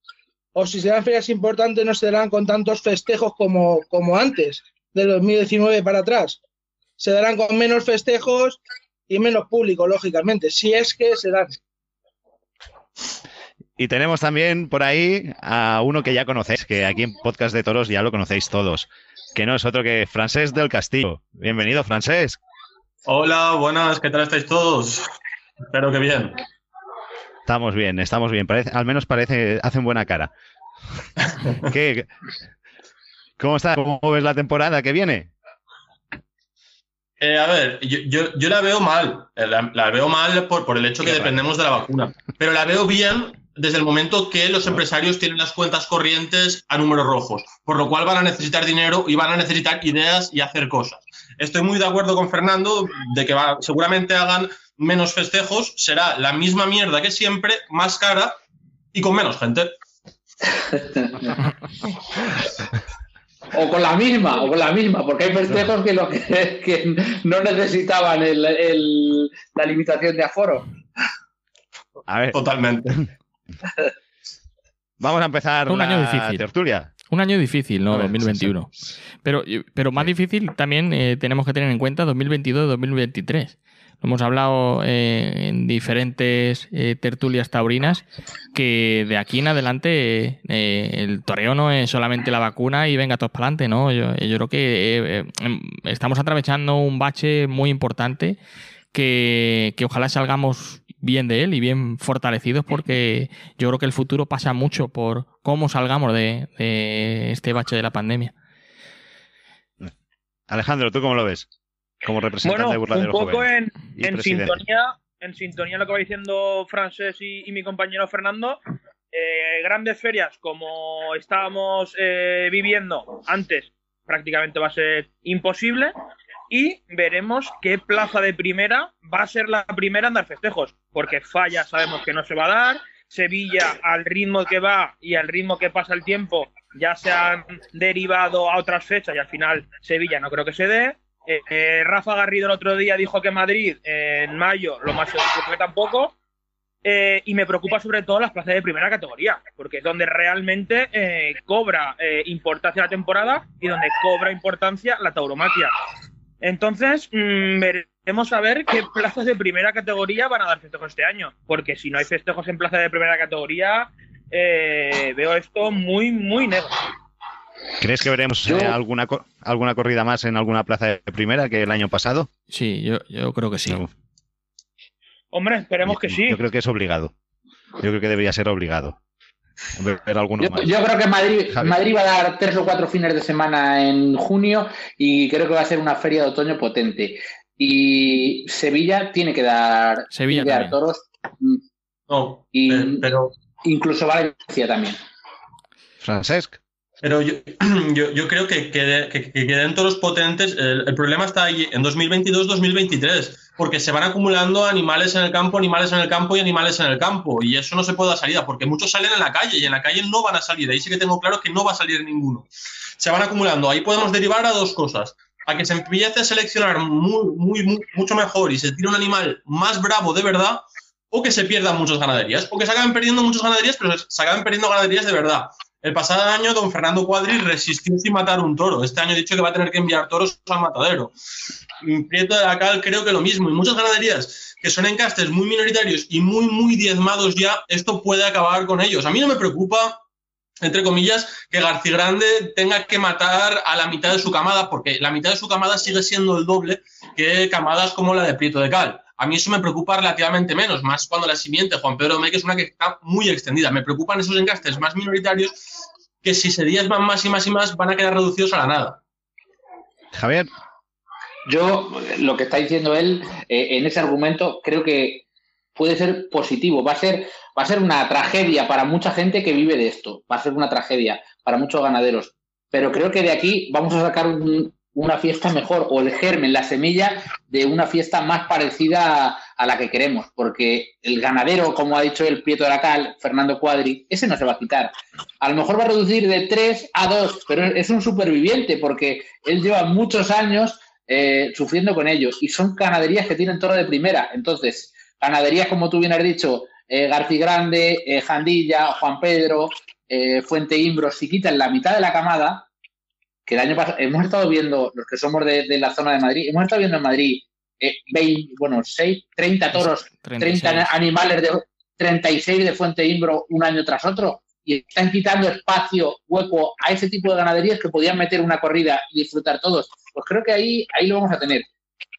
o si se dan ferias importantes no se darán con tantos festejos como, como antes, de 2019 para atrás. Se darán con menos festejos y menos público, lógicamente, si es que se dan. Y tenemos también por ahí a uno que ya conocéis, que aquí en Podcast de Toros ya lo conocéis todos, que no es otro que Francés del Castillo. Bienvenido, Francés. Hola, buenas, ¿qué tal estáis todos? Espero que bien. Estamos bien, estamos bien. al menos parece, hacen buena cara. ¿Qué, ¿Cómo está? ¿Cómo ves la temporada que viene? Eh, a ver, yo, la veo mal. Eh, la, veo mal por, por el hecho que dependemos de la vacuna. Pero la veo bien desde el momento que los empresarios tienen las cuentas corrientes a números rojos, por lo cual van a necesitar dinero y van a necesitar ideas y hacer cosas. Estoy muy de acuerdo con Fernando de que seguramente hagan menos festejos, será la misma mierda que siempre, más cara y con menos gente. o con la misma, o con la misma, porque hay festejos que, lo que, no necesitaban la limitación de aforo. A ver. Totalmente. Vamos a empezar un año difícil. tertulia. Un año difícil, ¿no? 2021. Pero, pero más difícil también eh, tenemos que tener en cuenta 2022-2023. Hemos hablado eh, en diferentes eh, tertulias taurinas que de aquí en adelante el toreo no es solamente la vacuna y venga todos para adelante, ¿no? Yo, yo creo que em, estamos atravesando un bache muy importante que, que ojalá salgamos bien de él y bien fortalecidos porque yo creo que el futuro pasa mucho por cómo salgamos de, este bache de la pandemia. Alejandro, ¿tú cómo lo ves? Como representante bueno, de Burladero Un poco en, sintonía, en sintonía lo que va diciendo Francés y, mi compañero Fernando. Eh, grandes ferias como estábamos eh, viviendo antes prácticamente va a ser imposible y veremos qué plaza de primera va a ser la primera en dar festejos, porque Falla sabemos que no se va a dar, Sevilla al ritmo que va y al ritmo que pasa el tiempo ya se han derivado a otras fechas y al final Sevilla no creo que se dé. Eh, eh, Rafa Garrido el otro día dijo que Madrid en mayo lo más seguro que tampoco. Eh, y me preocupa sobre todo las plazas de primera categoría, porque es donde realmente cobra importancia la temporada y donde cobra importancia la tauromaquia. Entonces, mmm, veremos a ver qué plazas de primera categoría van a dar festejos este año. Porque si no hay festejos en plaza de primera categoría, eh, veo esto muy, muy negro. ¿Crees que veremos eh, alguna, alguna corrida más en alguna plaza de primera que el año pasado? Sí, yo, yo creo que sí. Hombre, esperemos que sí. Yo creo que es obligado. Yo creo que debería ser obligado yo, creo que Madrid, Madrid va a dar tres o cuatro fines de semana en junio y creo que va a ser una feria de otoño potente. Y Sevilla tiene que dar, Sevilla toros. No, y pero... Incluso Valencia también. Francesc. Pero yo, yo, creo que, que, queden toros potentes. El, el, problema está ahí en 2022-2023 porque se van acumulando animales en el campo, animales en el campo y animales en el campo. Y eso no se puede dar salida, porque muchos salen en la calle y en la calle no van a salir. Ahí sí que tengo claro que no va a salir ninguno. Se van acumulando. Ahí podemos derivar a dos cosas. A que se empiece a seleccionar muy, muy, mucho mejor y se tire un animal más bravo de verdad, o que se pierdan muchas ganaderías. O que se acaben perdiendo muchas ganaderías, pero se acaben perdiendo ganaderías de verdad. El pasado año, don Fernando Cuadri resistió sin matar un toro. Este año ha dicho que va a tener que enviar toros al matadero. Prieto de la Cal creo que lo mismo. Y muchas ganaderías que son encastes muy minoritarios y muy, muy diezmados ya, esto puede acabar con ellos. A mí no me preocupa entre comillas, que García Grande tenga que matar a la mitad de su camada, porque la mitad de su camada sigue siendo el doble que camadas como la de Prieto de Cal. A mí eso me preocupa relativamente menos, más cuando la simiente Juan Pedro Meque es una que está muy extendida. Me preocupan esos encastes más minoritarios que si se diezman más y más y más van a quedar reducidos a la nada. Javier. Yo, lo que está diciendo él, eh, en ese argumento, creo que puede ser positivo. Va a ser, va a ser una tragedia para mucha gente que vive de esto. Va a ser una tragedia para muchos ganaderos. Pero creo que de aquí vamos a sacar una fiesta mejor o el germen, la semilla de una fiesta más parecida a, la que queremos. Porque el ganadero, como ha dicho el Prieto de la Cal, Fernando Cuadri, ese no se va a quitar. A lo mejor va a reducir de 3 a 2, pero es un superviviente porque él lleva muchos años eh, sufriendo con ellos y son ganaderías que tienen toro de primera. Entonces, Ganaderías, como tú bien has dicho, eh, García Grande, eh, Jandilla, Juan Pedro, eh, Fuente Imbro, si quitan la mitad de la camada, que el año pasado hemos estado viendo, los que somos de, la zona de Madrid, hemos estado viendo en Madrid 20, bueno, 6, 30 toros, 30 animales de 36 de Fuente Imbro un año tras otro y están quitando espacio, hueco a ese tipo de ganaderías que podían meter una corrida y disfrutar todos. Pues creo que ahí, ahí lo vamos a tener.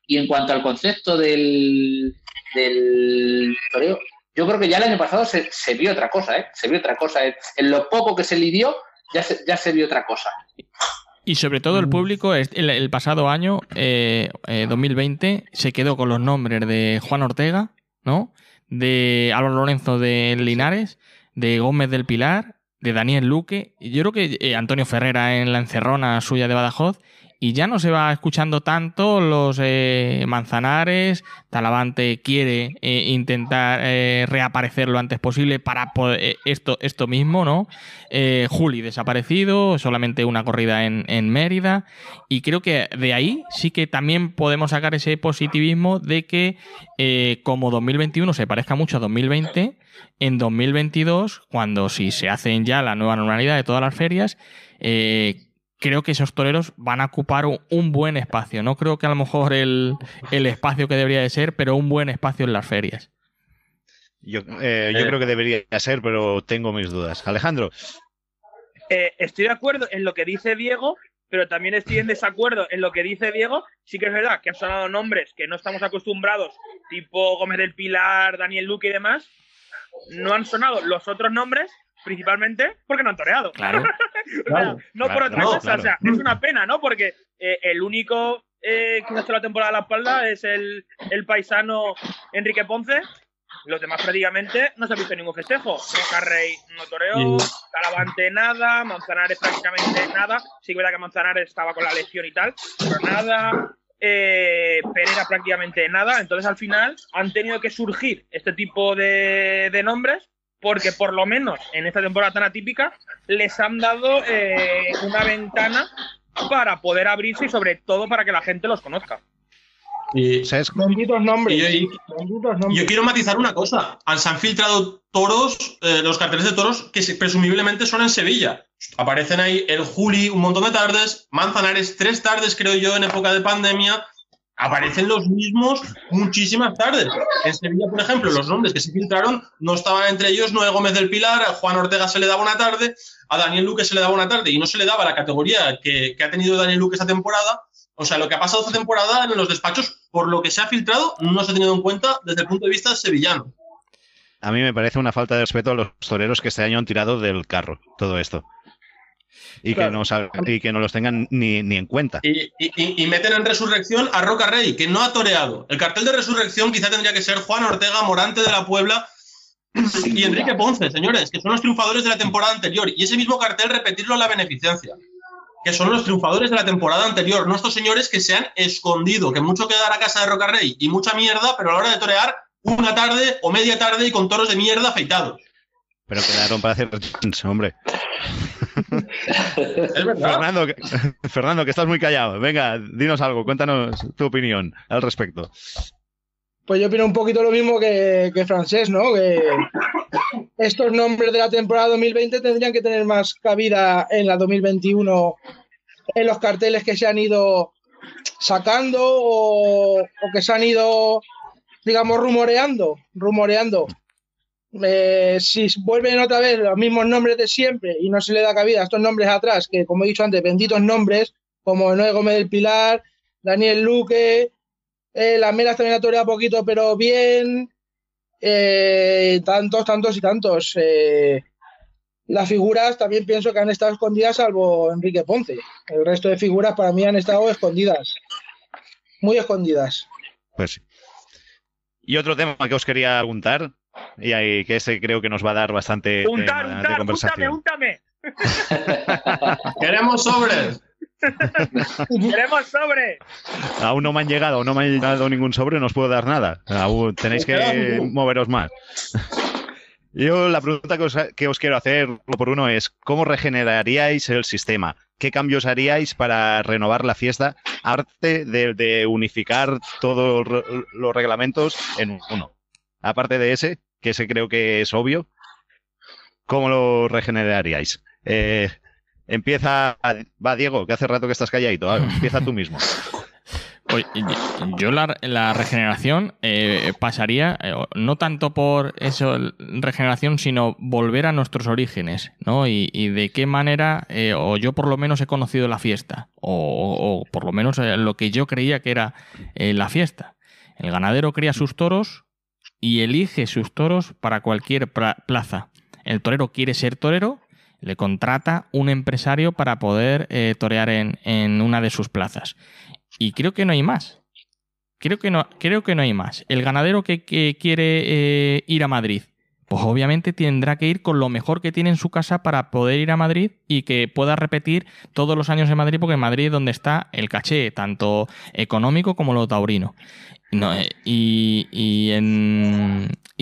Y en cuanto al concepto del, del toreo, yo creo que ya el año pasado se, vio otra cosa, ¿eh? Se vio otra cosa. En lo poco que se lidió, ya se, ya se vio otra cosa. Y sobre todo el mm. público, el, el pasado año, eh, 2020, eh, se quedó con los nombres de Juan Ortega, ¿no? De Álvaro Lorenzo de Linares, de Gómez del Pilar, de Daniel Luque, y yo creo que eh, Antonio Ferrera en la encerrona suya de Badajoz, y ya no se va escuchando tanto los eh, manzanares. Talavante quiere eh, intentar eh, reaparecer lo antes posible para esto, esto mismo, ¿no? Juli desaparecido, solamente una corrida en, en, Mérida. Y creo que de ahí sí que también podemos sacar ese positivismo de que como 2021 se parezca mucho a 2020, en 2022, cuando si se hacen ya la nueva normalidad de todas las ferias, creo que esos toreros van a ocupar un buen espacio. No creo que a lo mejor el, espacio que debería de ser, pero un buen espacio en las ferias. Yo, eh, yo creo que debería ser, pero tengo mis dudas. Alejandro. Eh, estoy de acuerdo en lo que dice Diego, pero también estoy en desacuerdo en lo que dice Diego. Sí que es verdad que han sonado nombres que no estamos acostumbrados, tipo Gómez del Pilar, Daniel Luque y demás. No han sonado los otros nombres, principalmente porque no han toreado. Claro. no por otra cosa. O sea, es una pena, ¿no? Porque eh, el único eh, que ha hecho la temporada a la espalda es el, el paisano Enrique Ponce. Los demás prácticamente no se ha visto ningún festejo. Roca Rey no toreó, Talavante nada, Manzanares prácticamente nada. Sí que verdad que Manzanares estaba con la lesión y tal, pero nada. Eh, Pereira prácticamente nada. Entonces al final han tenido que surgir este tipo de, de nombres porque por lo menos en esta temporada tan atípica les han dado eh, una ventana para poder abrirse y sobre todo para que la gente los conozca. Y, Benditos nombres. yo, quiero matizar una cosa. Se han filtrado toros, eh, los carteles de toros que presumiblemente son en Sevilla. Aparecen ahí el Juli un montón de tardes, Manzanares tres tardes creo yo en época de pandemia aparecen los mismos muchísimas tardes. En Sevilla, por ejemplo, los nombres que se filtraron no estaban entre ellos Noé Gómez del Pilar, a Juan Ortega se le daba una tarde, a Daniel Luque se le daba una tarde y no se le daba la categoría que, ha tenido Daniel Luque esta temporada. O sea, lo que ha pasado esta temporada en los despachos, por lo que se ha filtrado, no se ha tenido en cuenta desde el punto de vista sevillano. A mí me parece una falta de respeto a los toreros que este año han tirado del carro todo esto y, que no, y que no los tengan ni, en cuenta. Y, meten en resurrección a Roca Rey, que no ha toreado. El cartel de resurrección quizá tendría que ser Juan Ortega, Morante de la Puebla y Enrique Ponce, señores, que son los triunfadores de la temporada anterior. Y ese mismo cartel repetirlo a la beneficencia. Que son los triunfadores de la temporada anterior, no estos señores que se han escondido, que mucho que dar a casa de Roca Rey y mucha mierda, pero a la hora de torear, una tarde o media tarde y con toros de mierda afeitados. Pero quedaron para hacer hombre. Fernando, que, Fernando, que estás muy callado. Venga, dinos algo, cuéntanos tu opinión al respecto. Pues yo opino un poquito lo mismo que, que Francés, ¿no? Que estos nombres de la temporada 2020 tendrían que tener más cabida en la 2021 en los carteles que se han ido sacando o, o que se han ido, digamos, rumoreando, rumoreando. Eh, si vuelven otra vez los mismos nombres de siempre y no se le da cabida a estos nombres atrás, que como he dicho antes, benditos nombres, como Noé Gómez del Pilar, Daniel Luque, Eh, las meras también ha toreado poquito, pero bien. Eh, tantos, tantos y tantos. Las figuras también pienso que han estado escondidas, salvo Enrique Ponce. El resto de figuras para mí han estado escondidas. Muy escondidas. Pues sí. Y otro tema que os quería preguntar, y ahí, que ese creo que nos va a dar bastante Untar, tema de untar, conversación. úntame, úntame. Queremos sobres. Queremos sobre. Aún no me han llegado, no me ha llegado ningún sobre, no os puedo dar nada. Aún tenéis que moveros más. Yo la pregunta que os, que os quiero hacer uno por uno es, ¿cómo regeneraríais el sistema? ¿Qué cambios haríais para renovar la fiesta? Aparte de, de unificar todos los reglamentos en uno. Aparte de ese, que ese creo que es obvio, ¿cómo lo regeneraríais? Eh, empieza, va Diego, que hace rato que estás calladito, empieza tú mismo. Oye, yo la, la regeneración eh, pasaría eh, no tanto por eso, regeneración, sino volver a nuestros orígenes, ¿no? Y, y de qué manera, o yo por lo menos he conocido la fiesta, o, o- por lo menos lo que yo creía que era la fiesta. El ganadero cría sus toros y elige sus toros para cualquier plaza. El torero quiere ser torero, le contrata un empresario para poder eh, torear en, en una de sus plazas. Y creo que no hay más. Creo que no, creo que no hay más. El ganadero que, que quiere eh, ir a Madrid, pues obviamente tendrá que ir con lo mejor que tiene en su casa para poder ir a Madrid y que pueda repetir todos los años en Madrid, porque en Madrid es donde está el caché, tanto económico como lo taurino. No, eh, y,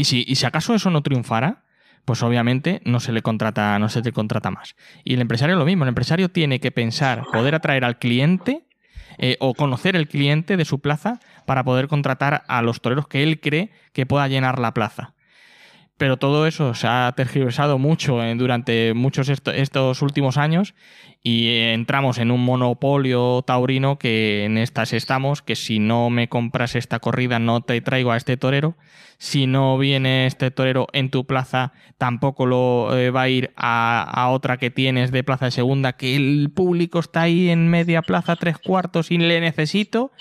si, acaso eso no triunfara, pues obviamente no se le contrata, no se le contrata más. Y el empresario lo mismo, el empresario tiene que pensar, poder atraer al cliente eh, o conocer el cliente de su plaza para poder contratar a los toreros que él cree que pueda llenar la plaza. Pero todo eso se ha tergiversado mucho eh, durante muchos esto- estos últimos años y eh, entramos en un monopolio taurino que en estas estamos, que si no me compras esta corrida no te traigo a este torero, si no viene este torero en tu plaza tampoco lo eh, va a ir a, otra que tienes de plaza de segunda, que el público está ahí en media plaza, tres cuartos y le necesito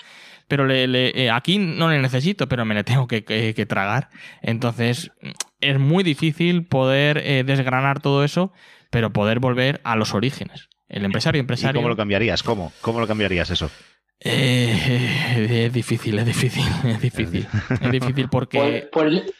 pero le, aquí no le necesito, pero me le tengo que tragar. Entonces, es muy difícil poder eh, desgranar todo eso, pero poder volver a los orígenes. El empresario, ¿Y empresario. cómo lo cambiarías? ¿Cómo? ¿Cómo lo cambiarías eso? Eh, es difícil, es difícil, es difícil. Es difícil porque. Pues, pues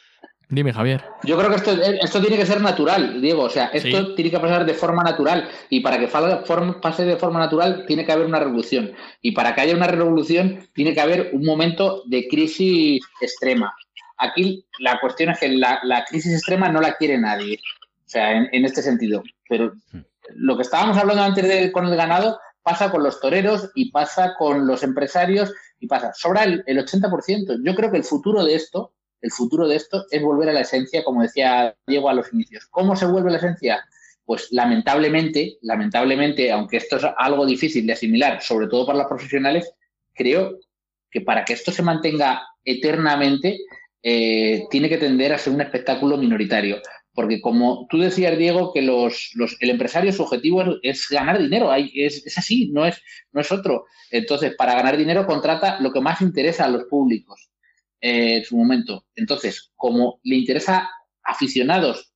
Dime, Javier. yo creo que esto, esto tiene que ser natural, Diego. O sea, esto Sí. tiene que pasar de forma natural. Y para que pase de forma natural, tiene que haber una revolución. Y para que haya una revolución, tiene que haber un momento de crisis extrema. Aquí la cuestión es que la, la crisis extrema no la quiere nadie. O sea, en, en este sentido. Pero lo que estábamos hablando antes de, con el ganado pasa con los toreros y pasa con los empresarios y pasa. Sobra el, el 80%. Yo creo que el futuro de esto, el futuro de esto es volver a la esencia, como decía Diego a los inicios. ¿Cómo se vuelve la esencia? Pues lamentablemente, lamentablemente, aunque esto es algo difícil de asimilar, sobre todo para los profesionales, creo que para que esto se mantenga eternamente, eh, tiene que tender a ser un espectáculo minoritario. Porque como tú decías, Diego, que los, los- el empresario su objetivo es, ganar dinero, hay- es, es así, no es, no es otro. Entonces, para ganar dinero contrata lo que más interesa a los públicos eh, en su momento. Entonces, como le interesa a aficionados,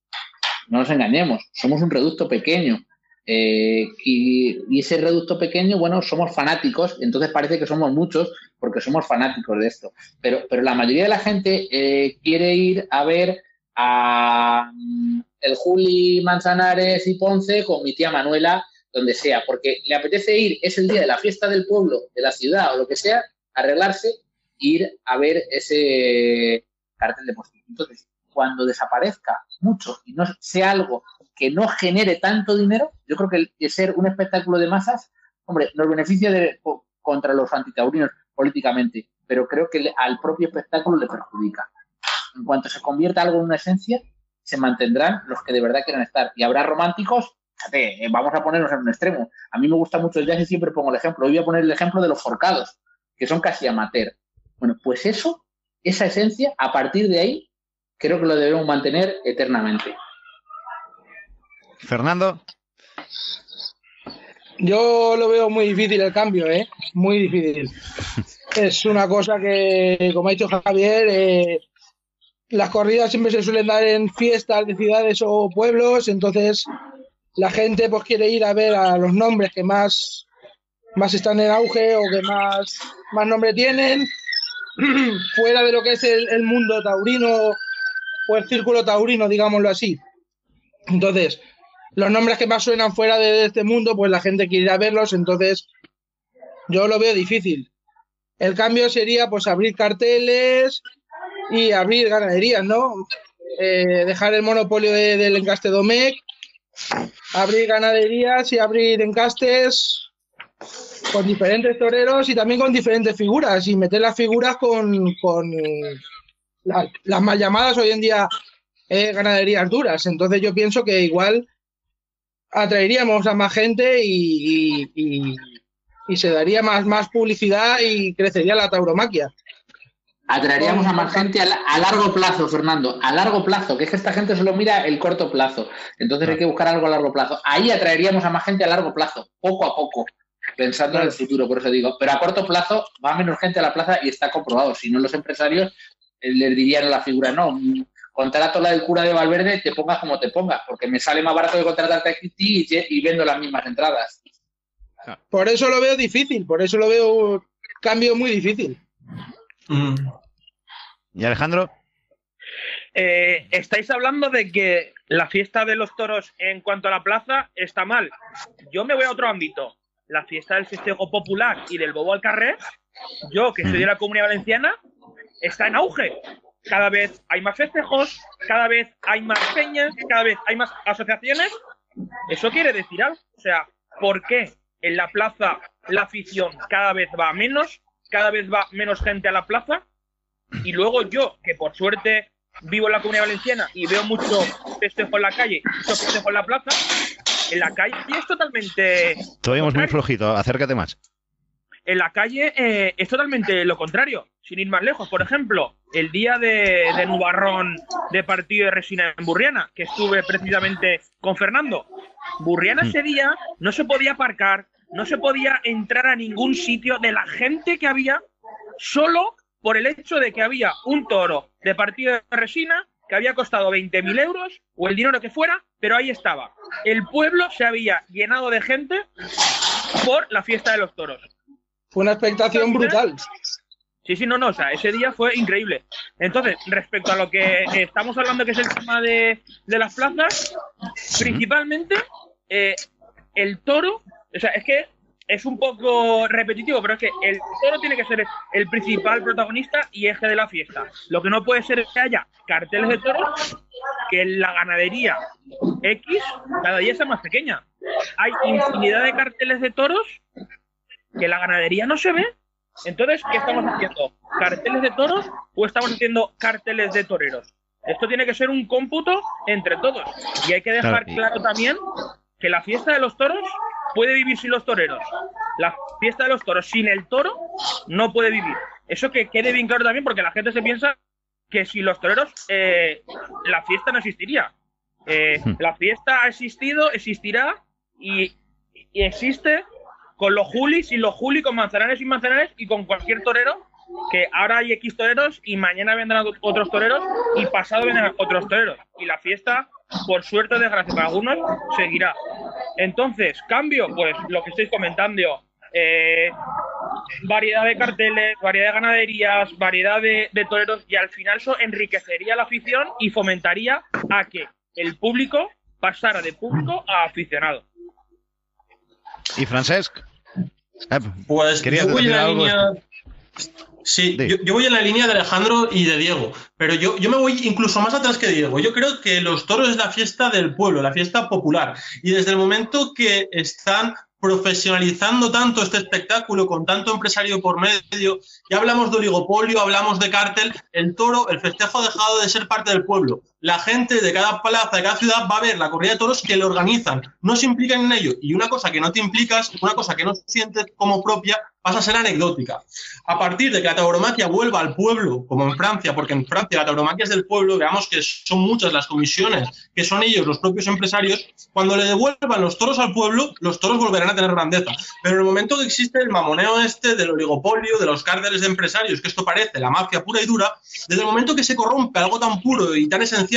no nos engañemos, somos un reducto pequeño. Eh, y, ese reducto pequeño, bueno, somos fanáticos, entonces parece que somos muchos porque somos fanáticos de esto. Pero, pero la mayoría de la gente eh, quiere ir a ver a mm, el Juli Manzanares y Ponce con mi tía Manuela, donde sea, porque le apetece ir, es el día de la fiesta del pueblo, de la ciudad o lo que sea, arreglarse, ir a ver ese cartel de postín. Entonces, cuando desaparezca mucho y no sea algo que no genere tanto dinero, yo creo que el ser un espectáculo de masas, hombre, nos beneficia de, co- contra los antitaurinos políticamente, pero creo que al propio espectáculo le perjudica. En cuanto se convierta algo en una esencia, se mantendrán los que de verdad quieran estar. Y habrá románticos, fíjate, eh, vamos a ponernos en un extremo. A mí me gusta mucho el jazz y siempre pongo el ejemplo. Hoy voy a poner el ejemplo de los forcados, que son casi amateur. Bueno, pues eso, esa esencia, a partir de ahí, creo que lo debemos mantener eternamente. Fernando, Yo lo veo muy difícil el cambio, ¿eh? Muy difícil. es una cosa que, como ha dicho Javier, eh, las corridas siempre se suelen dar en fiestas de ciudades o pueblos, entonces la gente pues quiere ir a ver a los nombres que más, más están en auge o que más, más nombre tienen, fuera de lo que es el, el mundo taurino o el círculo taurino, digámoslo así. Entonces, los nombres que más suenan fuera de este mundo, pues la gente quiere verlos, entonces yo lo veo difícil. El cambio sería pues abrir carteles y abrir ganaderías, ¿no? Eh, dejar el monopolio de- del encaste Domecq, abrir ganaderías y abrir encastes con diferentes toreros y también con diferentes figuras y meter las figuras con, con la- las mal llamadas hoy en día eh, ganaderías duras. Entonces yo pienso que igual atraeríamos a más gente y, y- y- se daría más, más publicidad y crecería la tauromaquia. Atraeríamos a más gente a, a largo plazo, Fernando, a largo plazo, que es que esta gente solo mira el corto plazo. Entonces hay que buscar algo a largo plazo. Ahí atraeríamos a más gente a largo plazo, poco a poco, pensando en el futuro, por eso digo. Pero a corto plazo va menos gente a la plaza y está comprobado. Si no, los empresarios eh, les dirían a la figura, no, contrato la del cura de Valverde, te pongas como te pongas, porque me sale más barato de contratarte a ti y, y vendo las mismas entradas. Por eso lo veo difícil, por eso lo veo cambio muy difícil. Mm. ¿Y Alejandro? Eh, estáis hablando de que la fiesta de los toros en cuanto a la plaza está mal. Yo me voy a otro ámbito. La fiesta del festejo popular y del bobo al carrer, yo que soy de la comunidad valenciana, está en auge. Cada vez hay más festejos, cada vez hay más peñas, cada vez hay más asociaciones. Eso quiere decir algo. O sea, ¿por qué en la plaza la afición cada vez va menos? Cada vez va menos gente a la plaza. Y luego yo, que por suerte vivo en la comunidad valenciana y veo mucho festejo en la calle, mucho festejo en la plaza, en la calle es totalmente Te oímos muy flojito, acércate más. En la calle eh, es totalmente lo contrario, sin ir más lejos. Por ejemplo, el día de, de Nubarrón de partido de Resina en Burriana, que estuve precisamente con Fernando. Burriana Mm. ese día no se podía aparcar, no se podía entrar a ningún sitio de la gente que había, solo por el hecho de que había un toro de partido de Resina que había costado 20.000 euros o el dinero que fuera, pero ahí estaba. El pueblo se había llenado de gente por la fiesta de los toros. Fue una expectación brutal. Sí, sí, no, no, o sea, ese día fue increíble. Entonces, respecto a lo que estamos hablando, que es el tema de, de las plazas, principalmente eh, el toro, o sea, es que es un poco repetitivo, pero es que el toro tiene que ser el principal protagonista y eje de la fiesta. Lo que no puede ser es que haya carteles de toros, que la ganadería X cada día sea más pequeña. Hay infinidad de carteles de toros que la ganadería no se ve. Entonces, ¿qué estamos haciendo? ¿Carteles de toros o estamos haciendo carteles de toreros? Esto tiene que ser un cómputo entre todos. Y hay que dejar Claro, también que la fiesta de los toros puede vivir sin los toreros. La fiesta de los toros sin el toro no puede vivir. Eso que quede bien claro también porque la gente se piensa que sin los toreros eh, la fiesta no existiría. Eh, Hmm. la fiesta ha existido, existirá y, y existe con los Juli, sin los Juli, con Manzanares sin Manzanares y con cualquier torero, que ahora hay X toreros y mañana vendrán otros toreros y pasado vendrán otros toreros. Y la fiesta, por suerte o desgracia para algunos, seguirá. Entonces, cambio, pues lo que estoy comentando, eh, variedad de carteles, variedad de ganaderías, variedad de toreros y al final eso enriquecería la afición y fomentaría a que el público pasara de público a aficionado. ¿Y Francesc? Eh, Pues yo voy en la línea. Sí, yo voy en la línea de Alejandro y de Diego, pero yo, yo me voy incluso más atrás que Diego. Yo creo que los toros es la fiesta del pueblo, la fiesta popular. Y desde el momento que están profesionalizando tanto este espectáculo con tanto empresario por medio, ya hablamos de oligopolio, hablamos de cártel, el toro, el festejo ha dejado de ser parte del pueblo. La gente de cada plaza, de cada ciudad va a ver la corrida de toros que lo organizan, no se implican en ello. Y una cosa que no te implicas, una cosa que no sientes como propia, pasa a ser anecdótica. A partir de que la tauromaquia vuelva al pueblo, como en Francia, porque en Francia la tauromaquia es del pueblo, veamos que son muchas las comisiones, que son ellos los propios empresarios, cuando le devuelvan los toros al pueblo, los toros volverán a tener grandeza. Pero en el momento que existe el mamoneo este del oligopolio, de los cárteles de empresarios, que esto parece la mafia pura y dura, desde el momento que se corrompe algo tan puro y tan esencial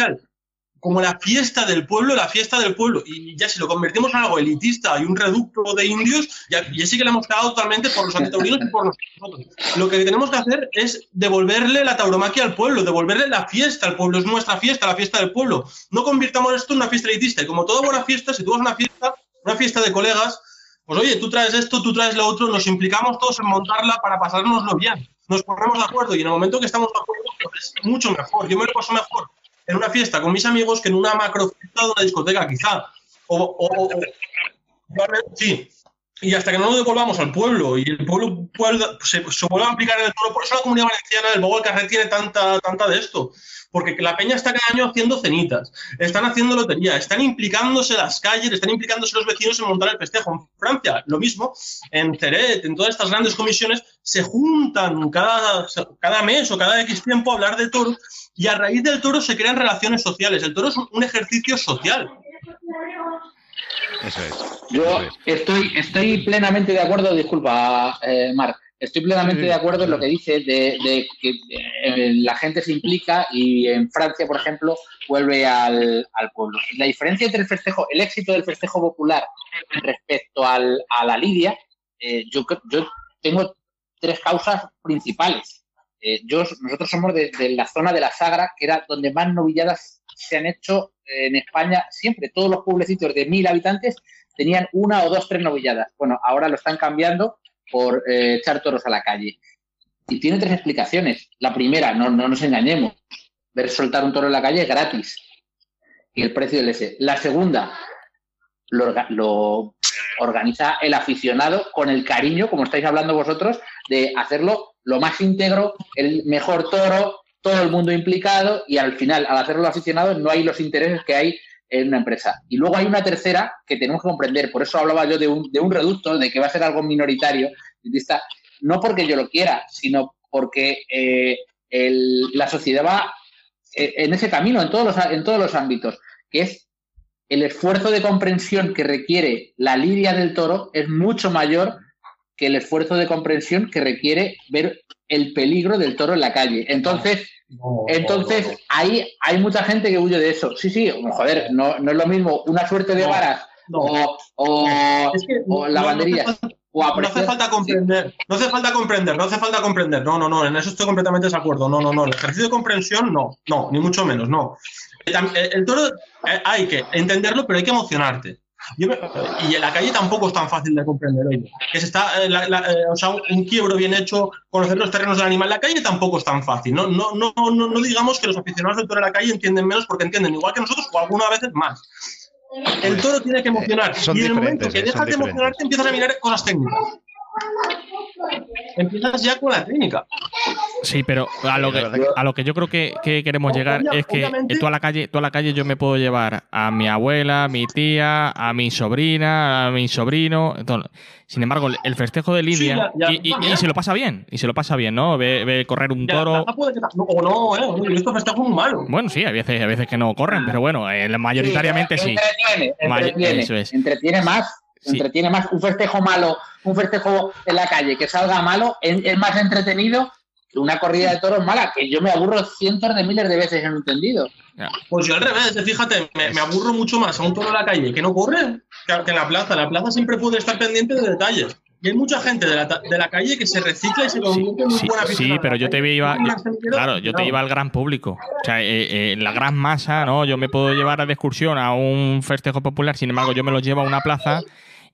como la fiesta del pueblo, la fiesta del pueblo. Y ya si lo convertimos en algo elitista y un reducto de indios, ya, ya sí que le hemos cagado totalmente por los antitaurinos y por nosotros. Lo que tenemos que hacer es devolverle la tauromaquia al pueblo, devolverle la fiesta al pueblo. Es nuestra fiesta, la fiesta del pueblo. No convirtamos esto en una fiesta elitista. Y como toda buena fiesta, si tú vas a una fiesta, una fiesta de colegas, pues oye, tú traes esto, tú traes lo otro, nos implicamos todos en montarla para pasárnoslo bien. Nos ponemos de acuerdo y en el momento que estamos de acuerdo pues es mucho mejor. Yo me lo paso mejor en una fiesta con mis amigos que en una macro fiesta de una discoteca, quizá. O, sí. Y hasta que no lo devolvamos al pueblo y el pueblo se, se vuelva a aplicar en el toro, por eso la comunidad valenciana, el Bogo del Carret tiene tanta, tanta de esto. Porque la peña está cada año haciendo cenitas, están haciendo lotería, están implicándose las calles, están implicándose los vecinos en montar el festejo. En Francia, lo mismo, en Ceret, en todas estas grandes comisiones, se juntan cada, cada mes o cada X tiempo a hablar de toro y a raíz del toro se crean relaciones sociales. El toro es un, ejercicio social. Eso es. Yo estoy, estoy plenamente de acuerdo, disculpa, eh, Marc, estoy plenamente de acuerdo en lo que dice de, de que eh, la gente se implica y en Francia, por ejemplo, vuelve al, al pueblo. La diferencia entre el festejo, el éxito del festejo popular respecto al, a la lidia, eh, yo, yo tengo tres causas principales. Eh, yo, nosotros somos de, de la zona de la Sagra, que era donde más novilladas se han hecho en España siempre. Todos los pueblecitos de mil habitantes tenían una o dos, tres novilladas. Bueno, ahora lo están cambiando por eh, echar toros a la calle. Y tiene tres explicaciones. La primera, no, no nos engañemos, ver soltar un toro en la calle es gratis. Y el precio del ese. La segunda, lo, lo organiza el aficionado con el cariño, como estáis hablando vosotros, de hacerlo lo más íntegro, el mejor toro, todo el mundo implicado y al final, al hacerlo aficionado, no hay los intereses que hay en una empresa. Y luego hay una tercera que tenemos que comprender, por eso hablaba yo de un, de un reducto, de que va a ser algo minoritario, no porque yo lo quiera, sino porque eh, la sociedad va eh, en ese camino, en todos, los, en todos los ámbitos, que es el esfuerzo de comprensión que requiere la lidia del toro es mucho mayor que el esfuerzo de comprensión que requiere ver el peligro del toro en la calle. Entonces, entonces ahí hay mucha gente que huye de eso. Sí, sí, joder, no, no es lo mismo una suerte de No, varas no. o, o, Es que o no- lavanderías no hace falta- o No hace apreciar- falta comprender, no hace falta comprender, no hace falta comprender. No, no, no, en eso estoy completamente de acuerdo. No, no, no. El ejercicio de comprensión, no, no, ni mucho menos, no. El toro eh, hay que entenderlo, pero hay que emocionarte. Yo y en la calle tampoco es tan fácil de comprender, oye. Que se está, eh, la- la- eh, o sea, un, un quiebro bien hecho, conocer los terrenos del animal. La calle tampoco es tan fácil. No, no, no, no, no digamos que los aficionados del toro en la calle entienden menos porque entienden igual que nosotros o algunas veces más. El toro tiene que emocionar. Eh, son y en el momento que dejas de emocionarte, empiezas a mirar cosas técnicas. Empiezas ya con la técnica. Sí, pero a lo que, a lo que yo creo que, que queremos llegar es que tú a la calle, tú a la calle yo me puedo llevar a mi abuela, a mi tía, a mi sobrina, a mi sobrino. entonces, sin embargo, el- festejo de Lidia ya- ya y, y- también. y se lo pasa bien, y se lo pasa bien, ¿no? Ve, ve correr un toro. ta- no, o no, ¿eh? Oye, Esto festejo muy malo. Bueno, sí, hay veces, hay veces que no corren, pero bueno, eh, mayoritariamente sí. Entretiene, May- entretiene, eso es. entretiene más. Sí. Entretiene más. Un festejo malo, un festejo en la calle que salga malo, es, es más entretenido que una corrida de toros mala, que yo me aburro cientos de miles de veces en un tendido. Pues yo al revés, fíjate, me, me aburro mucho más a un toro en la calle que no corre que, que en la plaza. La plaza siempre puede estar pendiente de detalles. Y hay mucha gente de la, de la calle que se recicla y se Sí, convierte en muy sí, buena sí, pero yo te iba, yo- claro, yo te iba al gran público. O sea, eh, eh, la gran masa, ¿no? Yo me puedo llevar de excursión a un festejo popular, sin embargo, yo me lo llevo a una plaza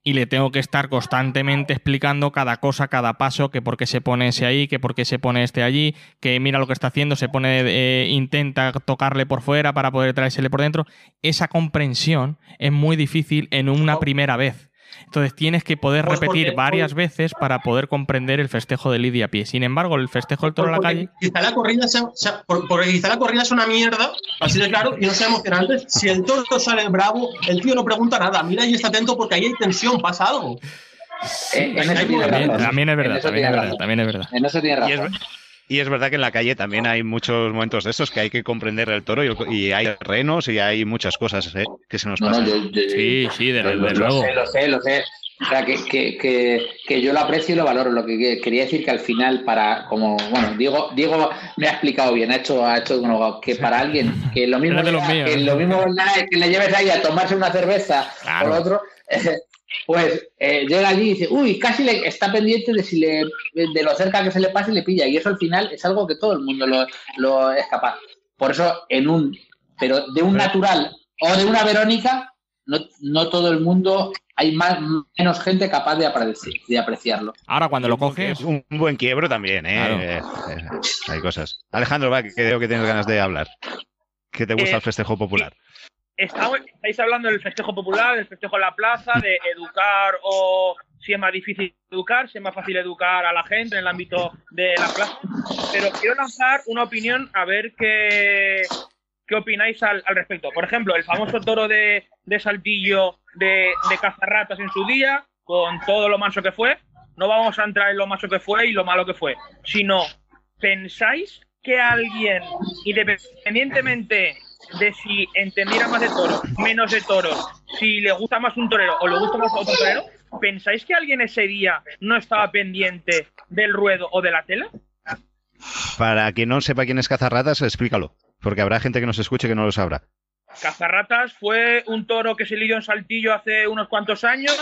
y le tengo que estar constantemente explicando cada cosa, cada paso, que por qué se pone ese ahí, que por qué se pone este allí, que mira lo que está haciendo, se pone, eh, intenta tocarle por fuera para poder traérsele por dentro. Esa comprensión es muy difícil en una primera vez. Entonces tienes que poder Pues repetir porque- varias veces para poder comprender el festejo de Lidia a pie. Sin embargo, el festejo del toro a la Porque calle. Quizá la corrida sea, sea- por- porque quizá la corrida es una mierda, así de claro, y no sea emocionante. Si el toro sale bravo, el tío no pregunta nada. Mira y está atento porque ahí hay tensión, pasa algo. Eh, en eso tiene También, razón. también es En verdad, también es verdad, también es verdad. En eso tiene razón. Y es verdad que en la calle también hay muchos momentos de estos que hay que comprender el toro y, el- y hay renos y hay muchas cosas ¿eh? que se nos No, no, pasan. yo, yo- Sí, sí, lo, desde lo luego. sé, lo sé, lo sé. O sea, que, que, que, que yo lo aprecio y lo valoro. Lo que que- quería decir que al final, para, como, bueno, Diego, Diego me ha explicado bien, ha hecho, ha hecho bueno, que para alguien que lo mismo, de sea- míos, que ¿no? lo mismo nada, que le lleves ahí a tomarse una cerveza Claro. o lo otro, pues eh, llega allí y dice, uy, casi le, está pendiente de si le, de lo cerca que se le pase y le pilla. Y eso al final es algo que todo el mundo lo, lo es capaz. Por eso, en un, pero de un natural o de una Verónica, no, no todo el mundo, hay más, menos gente capaz de, apreci- de apreciarlo. Ahora cuando lo coges, Un, un buen quiebro también, ¿eh? Claro. Eh, eh, hay cosas. Alejandro, va, que creo que tienes ganas de hablar. ¿Qué te gusta Eh, el festejo popular? Estáis hablando del festejo popular, del festejo en la plaza, de educar o si es más difícil educar, si es más fácil educar a la gente en el ámbito de la plaza. Pero quiero lanzar una opinión a ver qué, qué opináis al, al respecto. Por ejemplo, el famoso toro de, de Saltillo de, de cazarratas en su día, con todo lo manso que fue. No vamos a entrar en lo manso que fue y lo malo que fue, sino, ¿pensáis que alguien, independientemente de si entendiera más de toros, menos de toros, si le gusta más un torero o le gusta más otro torero, ¿pensáis que alguien ese día no estaba pendiente del ruedo o de la tela? Para quien no sepa quién es Cazarratas, explícalo. Porque habrá gente que nos escuche que no lo sabrá. Cazarratas fue un toro que se lidió en Saltillo hace unos cuantos años,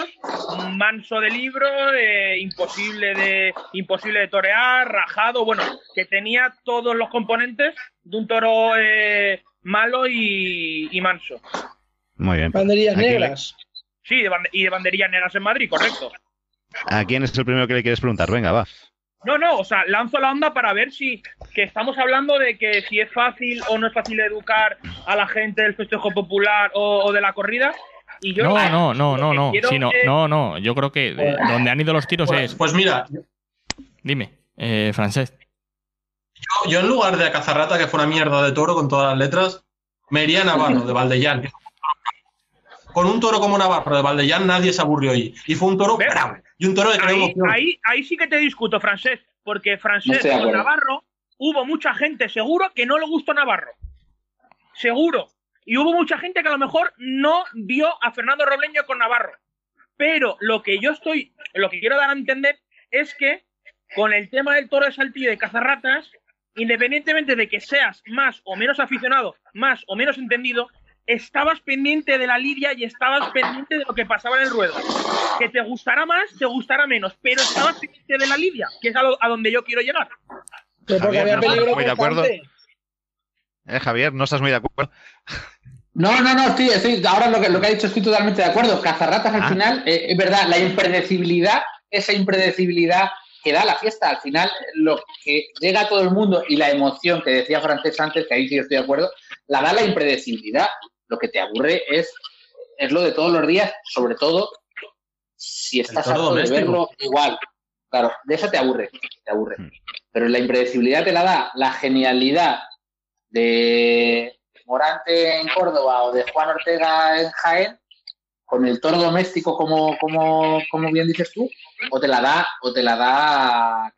manso de libro, eh, imposible de imposible de torear, rajado, bueno, que tenía todos los componentes de un toro eh, malo y, y manso. Muy bien. Banderillas ¿A quién le- negras. Sí, de bande- y de banderillas negras en Madrid, correcto. ¿A quién es el primero que le quieres preguntar? Venga, va. No, no, o sea, lanzo la onda para ver si que estamos hablando de que si es fácil o no es fácil educar a la gente del festejo popular o, o de la corrida. Y yo no, no, no, no, no, no, no, yo creo que eh, donde han ido los tiros Pues, es, pues mira, dime, eh, Francesc. Yo, yo en lugar de a Cazarrata, que fue una mierda de toro con todas las letras, me iría a Navarro, de Valdellán. Con un toro como Navarro de Valdellán nadie se aburrió ahí. Y fue un toro bravo. Y un toro que creó ahí, emoción. ahí, ahí sí que te discuto, Francés, porque No Francés de con. Navarro hubo mucha gente seguro que no le gustó Navarro. Seguro. Y hubo mucha gente que a lo mejor no vio a Fernando Robleño con Navarro. Pero lo que yo estoy, lo que quiero dar a entender es que con el tema del toro de saltillo y de cazarratas, independientemente de que seas más o menos aficionado, más o menos entendido, estabas pendiente de la lidia y estabas pendiente de lo que pasaba en el ruedo. Que te gustará más, te gustará menos, pero estabas pendiente de la lidia, que es a, lo- a donde yo quiero llegar. Pero porque Javier, había no, muy de acuerdo. ¿Eh, Javier? ¿No estás muy de acuerdo? No, no, no, estoy, estoy- ahora lo que, lo que ha dicho estoy totalmente de acuerdo. Cazarratas al Ah. final, eh, es verdad, la impredecibilidad, esa impredecibilidad que da la fiesta, al final lo que llega a todo el mundo y la emoción que decía Francés antes, que ahí sí estoy de acuerdo, la da la impredecibilidad. Lo que te aburre es, es lo de todos los días, sobre todo si estás harto de verlo igual. Claro, de eso te aburre, te aburre. Hmm. Pero la impredecibilidad te la da la genialidad de Morante en Córdoba o de Juan Ortega en Jaén, con el toro doméstico como, como, como bien dices tú, o te la da, o te la da.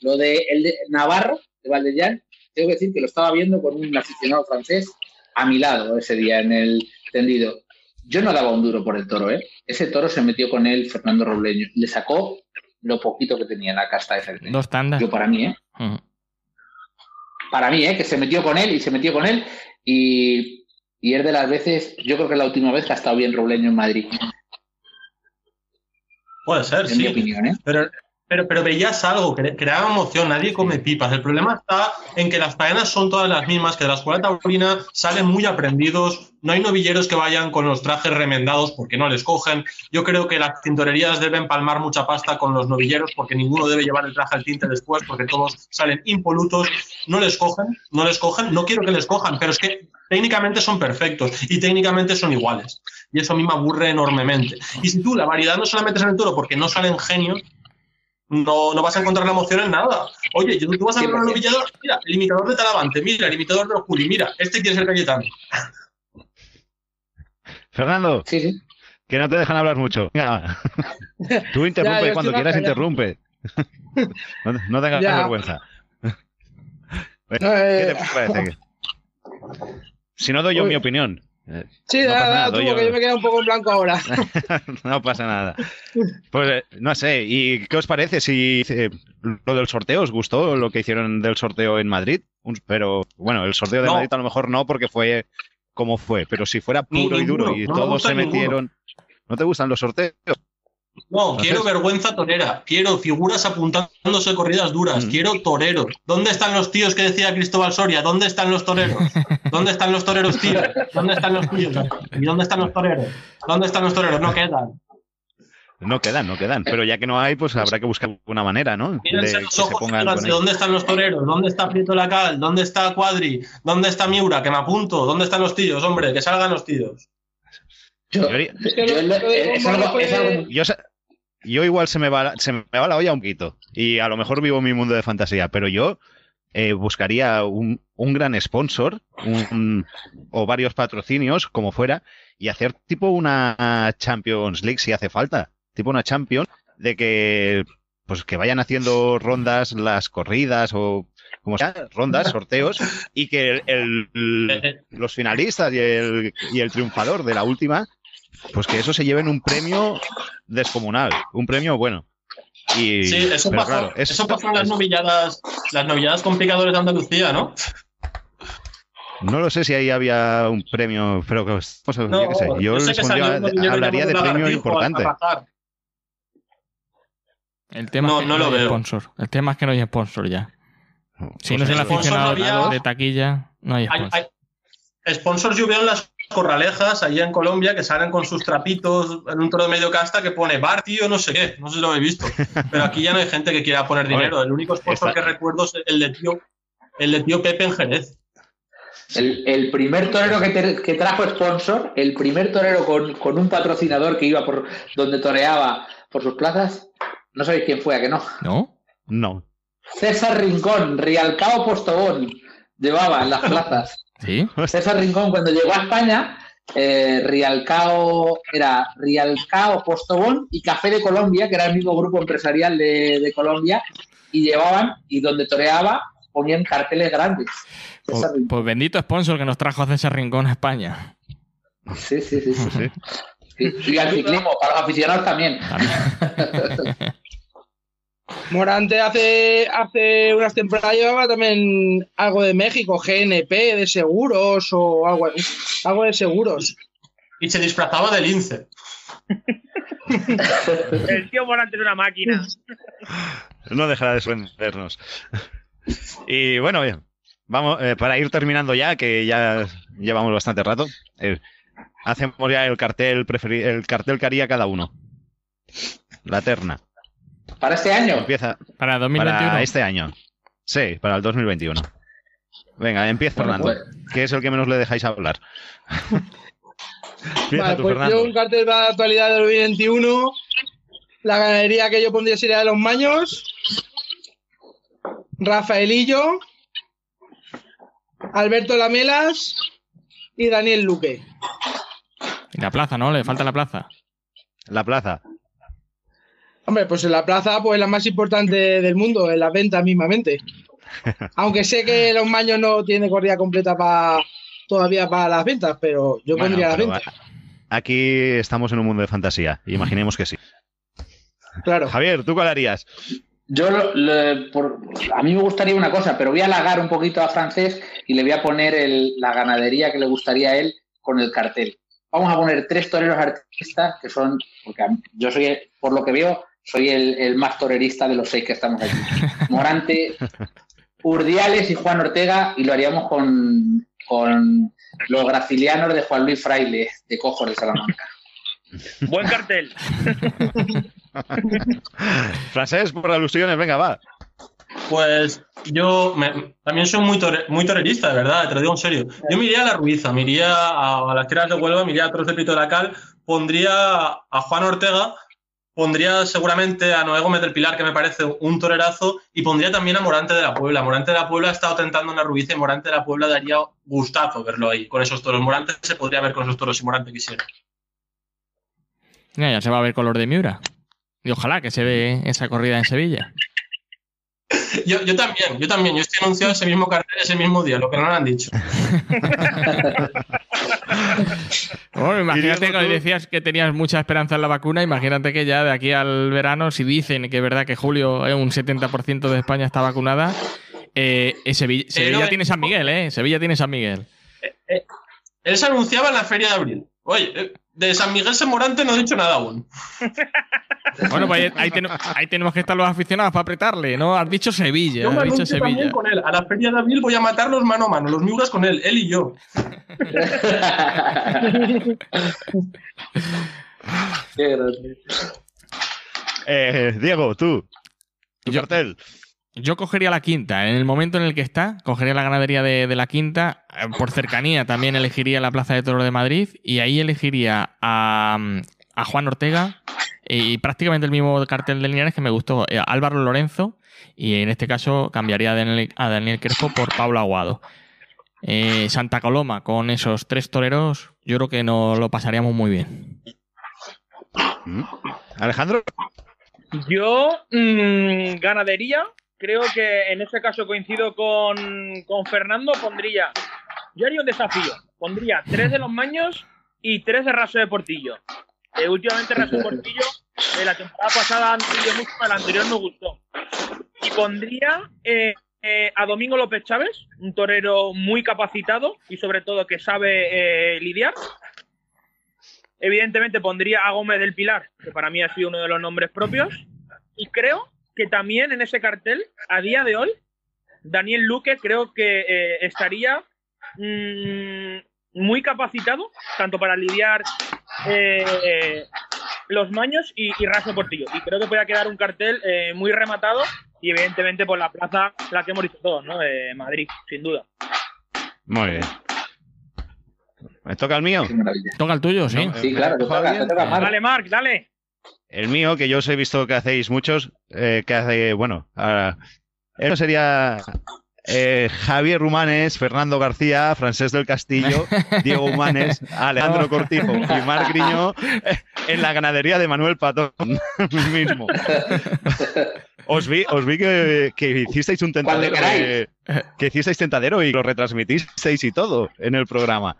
Lo de el de Navarro, de Valdellán, tengo que decir que lo estaba viendo con un aficionado francés a mi lado ese día en el tendido. Yo no daba un duro por el toro, ¿eh? Ese toro se metió con él Fernando Robleño. Le sacó lo poquito que tenía en la casta tenía. Dos tandas. Yo para mí, ¿eh? Para mí, ¿eh? que se metió con él y se metió con él y, y es de las veces, yo creo que es la última vez que ha estado bien Robleño en Madrid, Puede ser, en mi sí. opinión. ¿eh? Pero, pero, pero veías algo, cre- creaba emoción, nadie come pipas. El problema está en que las faenas son todas las mismas, que de la escuela taurina salen muy aprendidos, no hay novilleros que vayan con los trajes remendados porque no les cogen. Yo creo que las tintorerías deben palmar mucha pasta con los novilleros porque ninguno debe llevar el traje al tinte después porque todos salen impolutos. No les cogen, no les cogen, no quiero que les cojan, pero es que técnicamente son perfectos y técnicamente son iguales. Y eso a mí me aburre enormemente. Y si tú la variedad no se la metes en el toro porque no salen genios, no, no vas a encontrar la emoción en nada. Oye, tú, tú vas a ver un 100%. novillador, mira, el imitador de Talavante, mira, el imitador de Juli, mira, este quiere ser Cayetano. Fernando, Sí, sí. Que no te dejan hablar mucho. Venga. Tú interrumpe yo cuando quieras, interrumpe. No, no tengas Ya. vergüenza. ¿Qué eh, te parece? Si no doy yo Uy. mi opinión. Eh, Sí, No pasa da, nada, tú, yo- porque yo me quedo un poco en blanco ahora. no pasa nada. Pues eh, no sé, ¿y qué os parece si eh, lo del sorteo os gustó lo que hicieron del sorteo en Madrid? Un- pero bueno, el sorteo de No. Madrid a lo mejor no porque fue como fue, pero si fuera Ni- puro y duro ninguno, y no todos se ninguno. metieron, ¿no te gustan los sorteos? No, Entonces- quiero vergüenza torera. Quiero figuras apuntándose corridas duras. Mm. Quiero toreros. ¿Dónde están los tíos que decía Cristóbal Soria? ¿Dónde están los toreros? ¿Dónde están los toreros, tíos? ¿Dónde están los tíos? ¿Y dónde están los toreros? ¿Dónde están los toreros? No quedan. No quedan, no quedan, pero ya que no hay, pues habrá que buscar una manera, ¿no? De Mírense que los se ojos y. ¿dónde están los toreros? ¿Dónde está Prieto Lacal? ¿Dónde está Cuadri? ¿Dónde está Miura? Que me apunto. ¿Dónde están los tíos? Hombre, que salgan los tíos. Yo, es, algo, es algo- Yo, igual se me, va, se me va la olla un poquito. Y a lo mejor vivo mi mundo de fantasía, pero yo eh, buscaría un, un gran sponsor un- o varios patrocinios, como fuera, y hacer tipo una Champions League si hace falta. Tipo una Champions de que pues que vayan haciendo rondas las corridas o como sea, rondas, sorteos, y que el- el- los finalistas y el, y el triunfador de la última, pues que eso se lleven un premio descomunal, un premio bueno. Y, Sí, eso pasó, claro, es- eso pasó en las es- novilladas, las novilladas con picadores de Andalucía, ¿no? No lo sé si ahí había un premio, pero que, pues, No, yo qué sé, yo, sé les que pondría- salió hablaría de premio importante. El tema No, es que no lo hay veo. sponsor. El tema es que no hay sponsor ya. Si no es el Pues, sponsor aficionado no había- de taquilla, no hay Hay, sponsor. hay sponsors yo veo en las corralejas allí en Colombia que salen con sus trapitos en un toro de medio casta que pone bar, tío, no sé qué, no sé si lo habéis visto. Pero aquí ya no hay gente que quiera poner dinero. El único sponsor que recuerdo es el de tío, el de tío Pepe en Jerez. El, el primer torero que, te- que trajo sponsor, el primer torero con, con un patrocinador que iba por donde toreaba por sus plazas, no sabéis quién fue, ¿a que no? ¿No? No. César Rincón, Rialcao Postobón, llevaba en las plazas. ¿Sí? César Rincón, cuando llegó a España, eh, Rialcao era Rialcao Postobón y Café de Colombia, que era el mismo grupo empresarial de, de Colombia, y llevaban, y donde toreaba, ponían carteles grandes. Pues, pues bendito sponsor que nos trajo a César Rincón a España. Sí, sí, sí. sí. Sí. Y, y al ciclismo, para los aficionados también. También. Morante hace, hace unas temporadas llevaba también algo de México, GNP, de seguros o algo, algo de seguros. Y se disfrazaba de lince. El tío Morante es una máquina. No dejará de sorprendernos. Y bueno, bien, vamos, eh, para ir terminando ya, que ya llevamos bastante rato, eh, hacemos ya el cartel el cartel que haría cada uno. La terna. Para este año, Empieza Para 2021. para este año. Sí, para el 2021. Venga, empieza Bueno, Fernando, pues- que es el que menos le dejáis hablar. empieza Vale, tú, pues Fernando. yo un cartel para la actualidad del 2021. La ganadería que yo pondría sería de los Maños. Rafaelillo. Alberto Lamelas. Y Daniel Luque. Y la plaza, ¿no? Le falta la plaza. La plaza. Hombre, pues en la plaza, pues la más importante del mundo, en las ventas mismamente. Aunque sé que los Maños no tienen corrida completa para todavía para las ventas, pero yo Bueno, pondría las ventas. a- Aquí estamos en un mundo de fantasía. Imaginemos que sí. Claro. Javier, ¿tú cuál harías? yo lo- lo- por- a mí me gustaría una cosa, pero voy a halagar un poquito a Francés y le voy a poner el- la ganadería que le gustaría a él con el cartel. Vamos a poner tres toreros artistas que son, porque a mí- yo soy, por lo que veo, soy el, el más torerista de los seis que estamos aquí. Morante, Urdiales y Juan Ortega, y lo haríamos con, con los gracilianos de Juan Luis Fraile, de Cojos de Salamanca. Buen cartel. Francés, por alusiones, venga, va. Pues yo me- también soy muy, tore- muy torerista, de verdad, te lo digo en serio. Yo me iría a la Ruiza, me iría a, a las tierras de Huelva, me iría a Toros de Pito de la Cal, pondría a Juan Ortega, pondría seguramente a Noé Gómez del Pilar, que me parece un torerazo, y pondría también a Morante de la Puebla. Morante de la Puebla ha estado tentando en la Ruiza y Morante de la Puebla daría gustazo verlo ahí, con esos toros. Morante se podría ver con esos toros si Morante quisiera. Ya, ya se va a ver color de Miura. Y ojalá que se ve esa corrida en Sevilla. Yo, yo también, yo también. Yo estoy anunciado ese mismo cartel ese mismo día, lo que no lo han dicho. Bueno, imagínate que decías que tenías mucha esperanza en la vacuna. Imagínate que ya de aquí al verano, si dicen que es verdad que julio eh, un 70% de España está vacunada, eh, eh, Sevilla, Sevilla Pero- tiene San Miguel, ¿eh? Sevilla tiene San Miguel. Él se anunciaba en la feria de abril. Oye, eh, de San Miguel Semorante no he dicho nada aún. Bueno, pues ahí, ahí ten- ahí tenemos que estar los aficionados para apretarle, ¿no? Has dicho Sevilla, Yo me has dicho Sevilla. con él. A la feria de abril voy a matarlos mano a mano, los Miuras con él, él y yo. Qué grande. Eh, Diego, tú. Tu Yo- cartel. Yo cogería la quinta. En el momento en el que está, cogería la ganadería de, de la quinta. Eh, Por cercanía también elegiría la Plaza de Toros de Madrid. Y ahí elegiría a, a Juan Ortega. Y prácticamente el mismo cartel de Linares que me gustó. eh, Álvaro Lorenzo. Y en este caso cambiaría a Daniel, a Daniel Crespo por Pablo Aguado. Eh, Santa Coloma con esos tres toreros, yo creo que nos lo pasaríamos muy bien. ¿Mm? Alejandro. Yo, mm, ganadería, creo que en ese caso coincido con, con Fernando, pondría, yo haría un desafío, pondría tres de los maños y tres de raso de portillo. Eh, últimamente de portillo, eh, la temporada pasada han mucho, el anterior me gustó. Y pondría eh, eh, a Domingo López Chávez, un torero muy capacitado y sobre todo que sabe eh, lidiar. Evidentemente pondría a Gómez del Pilar, que para mí ha sido uno de los nombres propios. Y creo que también en ese cartel, a día de hoy, Daniel Luque creo que estaría mm, muy capacitado, tanto para lidiar eh, los maños y, y Raso Portillo. Y creo que puede quedar un cartel eh, muy rematado y evidentemente por la plaza, la que hemos dicho todos, ¿no? De Madrid, sin duda. Muy bien. ¿Me toca el mío? Toca el tuyo, sí. Sí, ¿Me claro, te toca, te toca, Marc. Dale, Marc, dale. El mío, que yo os he visto que hacéis muchos, eh, que hace, bueno, ahora, eso sería eh, Javier Rumanes, Fernando García, Francés del Castillo, Diego Humanes, Alejandro Cortijo y Marc Griñó eh, en la ganadería de Manuel Patón mismo. Os vi, os vi que, que hicisteis un tentadero, queráis. eh, que hicisteis tentadero y lo retransmitisteis y todo en el programa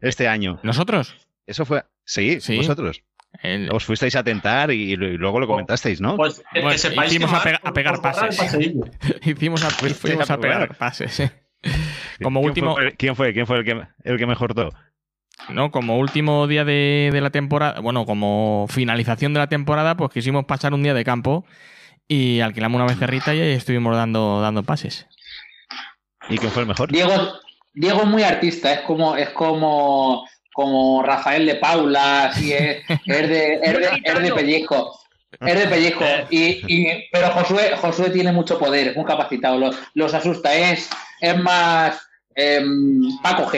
este año. ¿Nosotros? Eso fue, sí, Sí. vosotros. El- Os fuisteis a tentar y, luego lo comentasteis, ¿no? Pues que, Bueno, que sepáis hicimos que a Marc pega- a pegar pases. Hicimos a, fuimos a a pegar pases, sí. Como ¿Quién último, fue- ¿Quién fue? ¿Quién fue el que, el que mejor todo? no, como último día de, de la temporada, bueno, como finalización de la temporada, pues quisimos pasar un día de campo y alquilamos una becerrita y ahí estuvimos dando, dando pases. ¿Y quién fue el mejor? Diego, Diego es muy artista, es como, es como, como Rafael de Paula, así es, es de, es de, es de pellizco. Es de pellizco. Y, y- pero Josué, Josué tiene mucho poder, es muy capacitado, los, los asusta, es, es más em, Paco.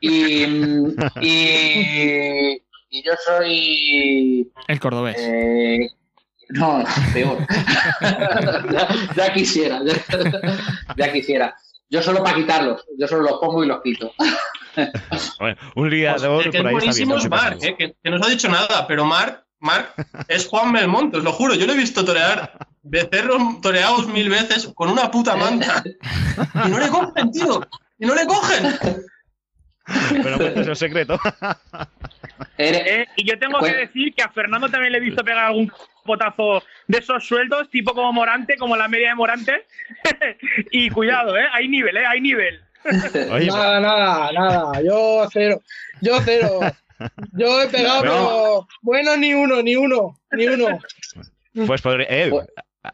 Y, y, y yo soy El cordobés. eh, no, peor. ya, ya quisiera, ya, ya quisiera. Yo solo para quitarlos, yo solo los pongo y los quito. Bueno, un día Pues, de oro el que por es ahí está buenísimo bien. es Marc, eh, que, que no os ha dicho nada, pero Marc, Marc es Juan Belmonte, os lo juro. Yo lo he visto torear becerros toreados mil veces con una puta manta. Y no le cogen, tío. Y no le cogen. Pero bueno, eso es secreto. Eres- Eh, y yo tengo Pues- que decir que a Fernando también le he visto pegar algún potazo de esos sueldos, tipo como Morante, como la media de Morante. y cuidado, ¿eh? Hay nivel, ¿eh? Hay nivel. Oye, Nada, nada, nada. Yo cero. Yo cero. Yo he pegado, No. pero bueno, ni uno, ni uno, ni uno. pues podré- eh,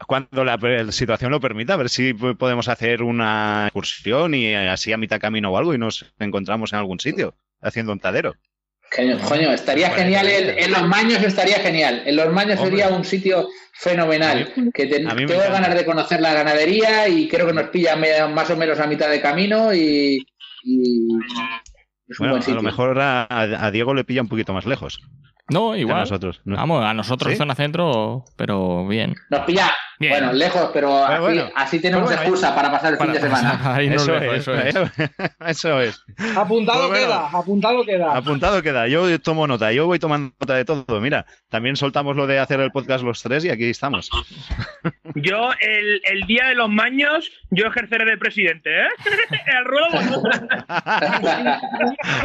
cuando la per- situación lo permita, a ver si podemos hacer una excursión y así a mitad camino o algo y nos encontramos en algún sitio haciendo un tadero. Coño, estaría genial. vale. En, los maños estaría genial. En los maños Hombre. sería un sitio fenomenal. A mí- que a tengo encanta. ganas de conocer la ganadería y creo que nos pilla más o menos a mitad de camino y, y es un Bueno, buen a sitio. lo mejor a, a Diego le pilla un poquito más lejos. No, que a igual. nosotros. ¿no? Vamos, a nosotros ¿Sí? zona centro, pero bien. Nos pilla, Bien. Bueno, lejos, pero así, bueno. así tenemos bueno, excusa para pasar el fin de semana. Ahí Eso es, eso es. eso es. Apuntado bueno. queda, apuntado queda. Apuntado queda. Yo tomo nota. Yo voy tomando nota de todo. Mira, también soltamos lo de hacer el podcast los tres y aquí estamos. Yo, el, el día de los maños, yo ejerceré de presidente, ¿eh? el vosotros.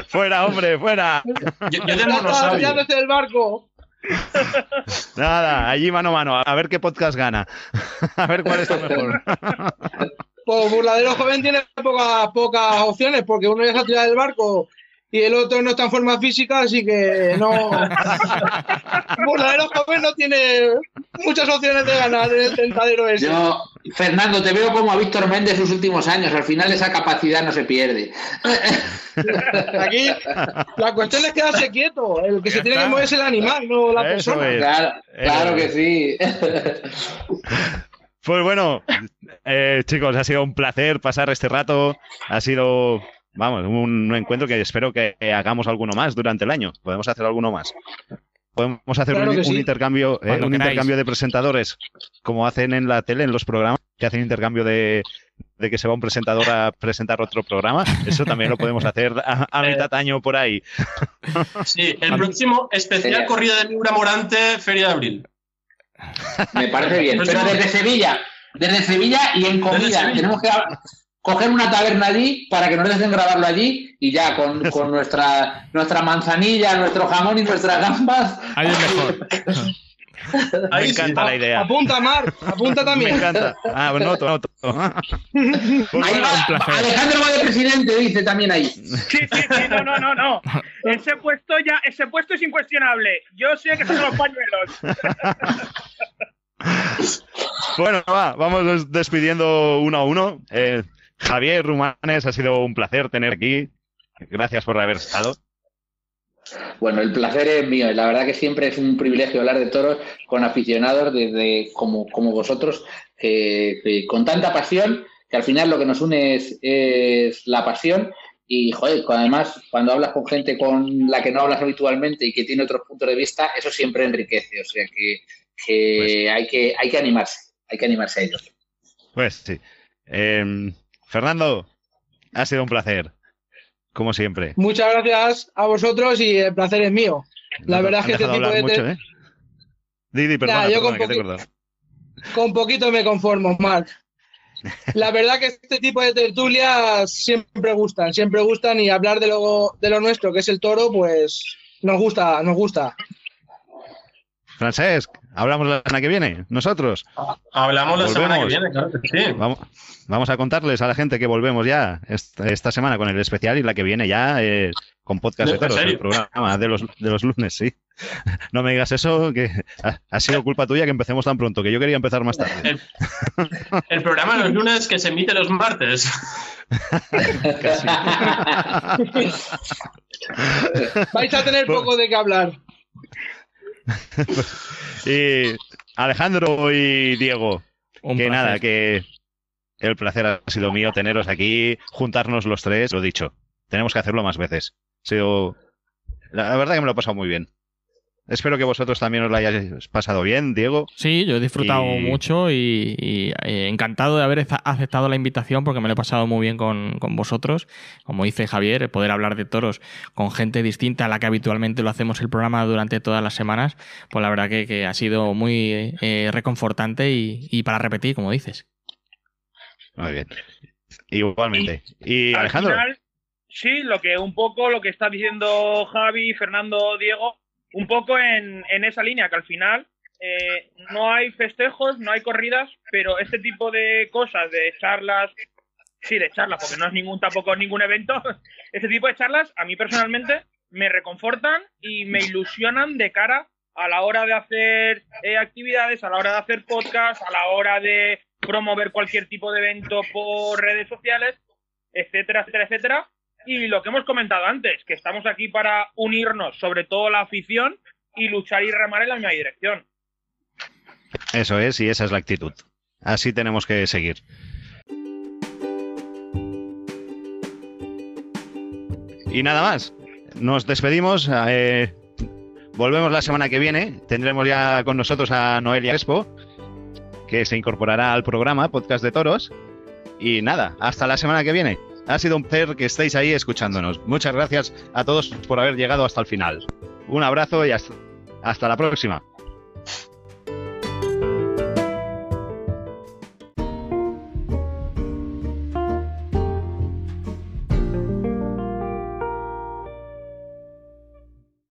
fuera, hombre, fuera. Yo, ya desde el barco. Nada, allí mano a mano. A ver qué podcast gana. A ver cuál está mejor. Pues Burladero Joven tiene pocas pocas opciones porque uno ya se ha tirado del barco y el otro no está en forma física, así que no. Burladero Joven no tiene muchas opciones de ganar en el tentadero ese. Yo, Fernando, te veo como a Víctor Méndez sus últimos años. Al final esa capacidad no se pierde. Aquí la cuestión es quedarse quieto. El que se tiene que mover es el animal, no la Eso persona. es. Claro, claro que sí. Pues bueno, eh, chicos, ha sido un placer pasar este rato. Ha sido, vamos, un encuentro que espero que hagamos alguno más durante el año. Podemos hacer alguno más. Podemos hacer Claro un, que un sí. intercambio, eh, un intercambio de presentadores, como hacen en la tele, en los programas, que hacen intercambio de, de que se va un presentador a presentar otro programa. Eso también lo podemos hacer a, a mitad año por ahí. Sí, el próximo especial corrida de Libra Morante, Feria de Abril. Me parece bien. Pero desde Sevilla, desde Sevilla y en comida. Sevilla. Tenemos que coger una taberna allí para que nos dejen grabarlo allí y ya con, con nuestra, nuestra manzanilla, nuestro jamón y nuestras gambas. Ahí es mejor. Me Ahí sí. encanta la idea. Apunta, Mar, apunta Me también. encanta. Ah, noto, noto. Pues Ahí bueno, va, un placer. Alejandro va de presidente, dice también ahí. Sí, sí, sí, no, no, no, no. Ese puesto ya, ese puesto es incuestionable. Yo sé que son los pañuelos. Bueno, va, vamos despidiendo uno a uno. Eh, Javier Rumanes, ha sido un placer tener aquí. Gracias por haber estado. Bueno, el placer es mío. La verdad que siempre es un privilegio hablar de toros con aficionados desde como, como vosotros, que, que con tanta pasión, que al final lo que nos une es, es la pasión. Y, joder, además, cuando hablas con gente con la que no hablas habitualmente y que tiene otros puntos de vista, eso siempre enriquece. O sea que, que hay, que hay que animarse, hay que animarse a ello. Pues sí. Eh, Fernando, ha sido un placer. Como siempre. Muchas gracias a vosotros y el placer es mío. La verdad es que este tipo de mucho, ¿eh? Didi, perdona, Nah, yo con perdona, que te he poqui-. Con poquito me conformo, Marc. La verdad que este tipo de tertulias siempre gustan, siempre gustan y hablar de lo, de lo nuestro, que es el toro, pues nos gusta, nos gusta. Francesc, hablamos la semana que viene. Nosotros. Hablamos la semana que viene, claro que sí. Vamos, vamos a contarles a la gente que volvemos ya esta, esta semana con el especial y la que viene ya eh, con podcast de ¿En toros, el programa de los, de los lunes, sí. No me digas eso, que ha, ha sido culpa tuya que empecemos tan pronto, que yo quería empezar más tarde. El, el programa de los lunes que se emite los martes. Vais a tener poco de qué hablar. Y Alejandro y Diego, Un que placer. nada, que el placer ha sido mío teneros aquí, juntarnos los tres, lo dicho. Tenemos que hacerlo más veces. Ha sido... La verdad que me lo he pasado muy bien. Espero que vosotros también os lo hayáis pasado bien, Diego. Sí, yo he disfrutado Y- mucho y, y, eh, encantado de haber aceptado la invitación porque me lo he pasado muy bien con, con vosotros. Como dice Javier, poder hablar de toros con gente distinta a la que habitualmente lo hacemos el programa durante todas las semanas, pues la verdad que, que ha sido muy eh, reconfortante y, y para repetir, como dices. Muy bien. Igualmente. Y Al Alejandro, final, sí, lo que un poco lo que está diciendo Javi, Fernando, Diego, un poco en, en esa línea, que al final eh, no hay festejos, no hay corridas, pero este tipo de cosas, de charlas, sí, de charlas, porque no es ningún tampoco ningún evento, este tipo de charlas a mí personalmente me reconfortan y me ilusionan de cara a la hora de hacer eh, actividades, a la hora de hacer podcast, a la hora de promover cualquier tipo de evento por redes sociales, etcétera, etcétera, etcétera. Y lo que hemos comentado antes, que estamos aquí para unirnos, sobre todo la afición, y luchar y remar en la misma dirección. eso es, y esa es la actitud. Así tenemos que seguir. Y nada más. Nos despedimos. eh, volvemos la semana que viene. Tendremos ya con nosotros a Noelia Crespo, que se incorporará al programa Podcast de Toros. Y nada, hasta la semana que viene. Ha sido un placer que estéis ahí escuchándonos. Muchas gracias a todos por haber llegado hasta el final. Un abrazo y hasta, hasta la próxima.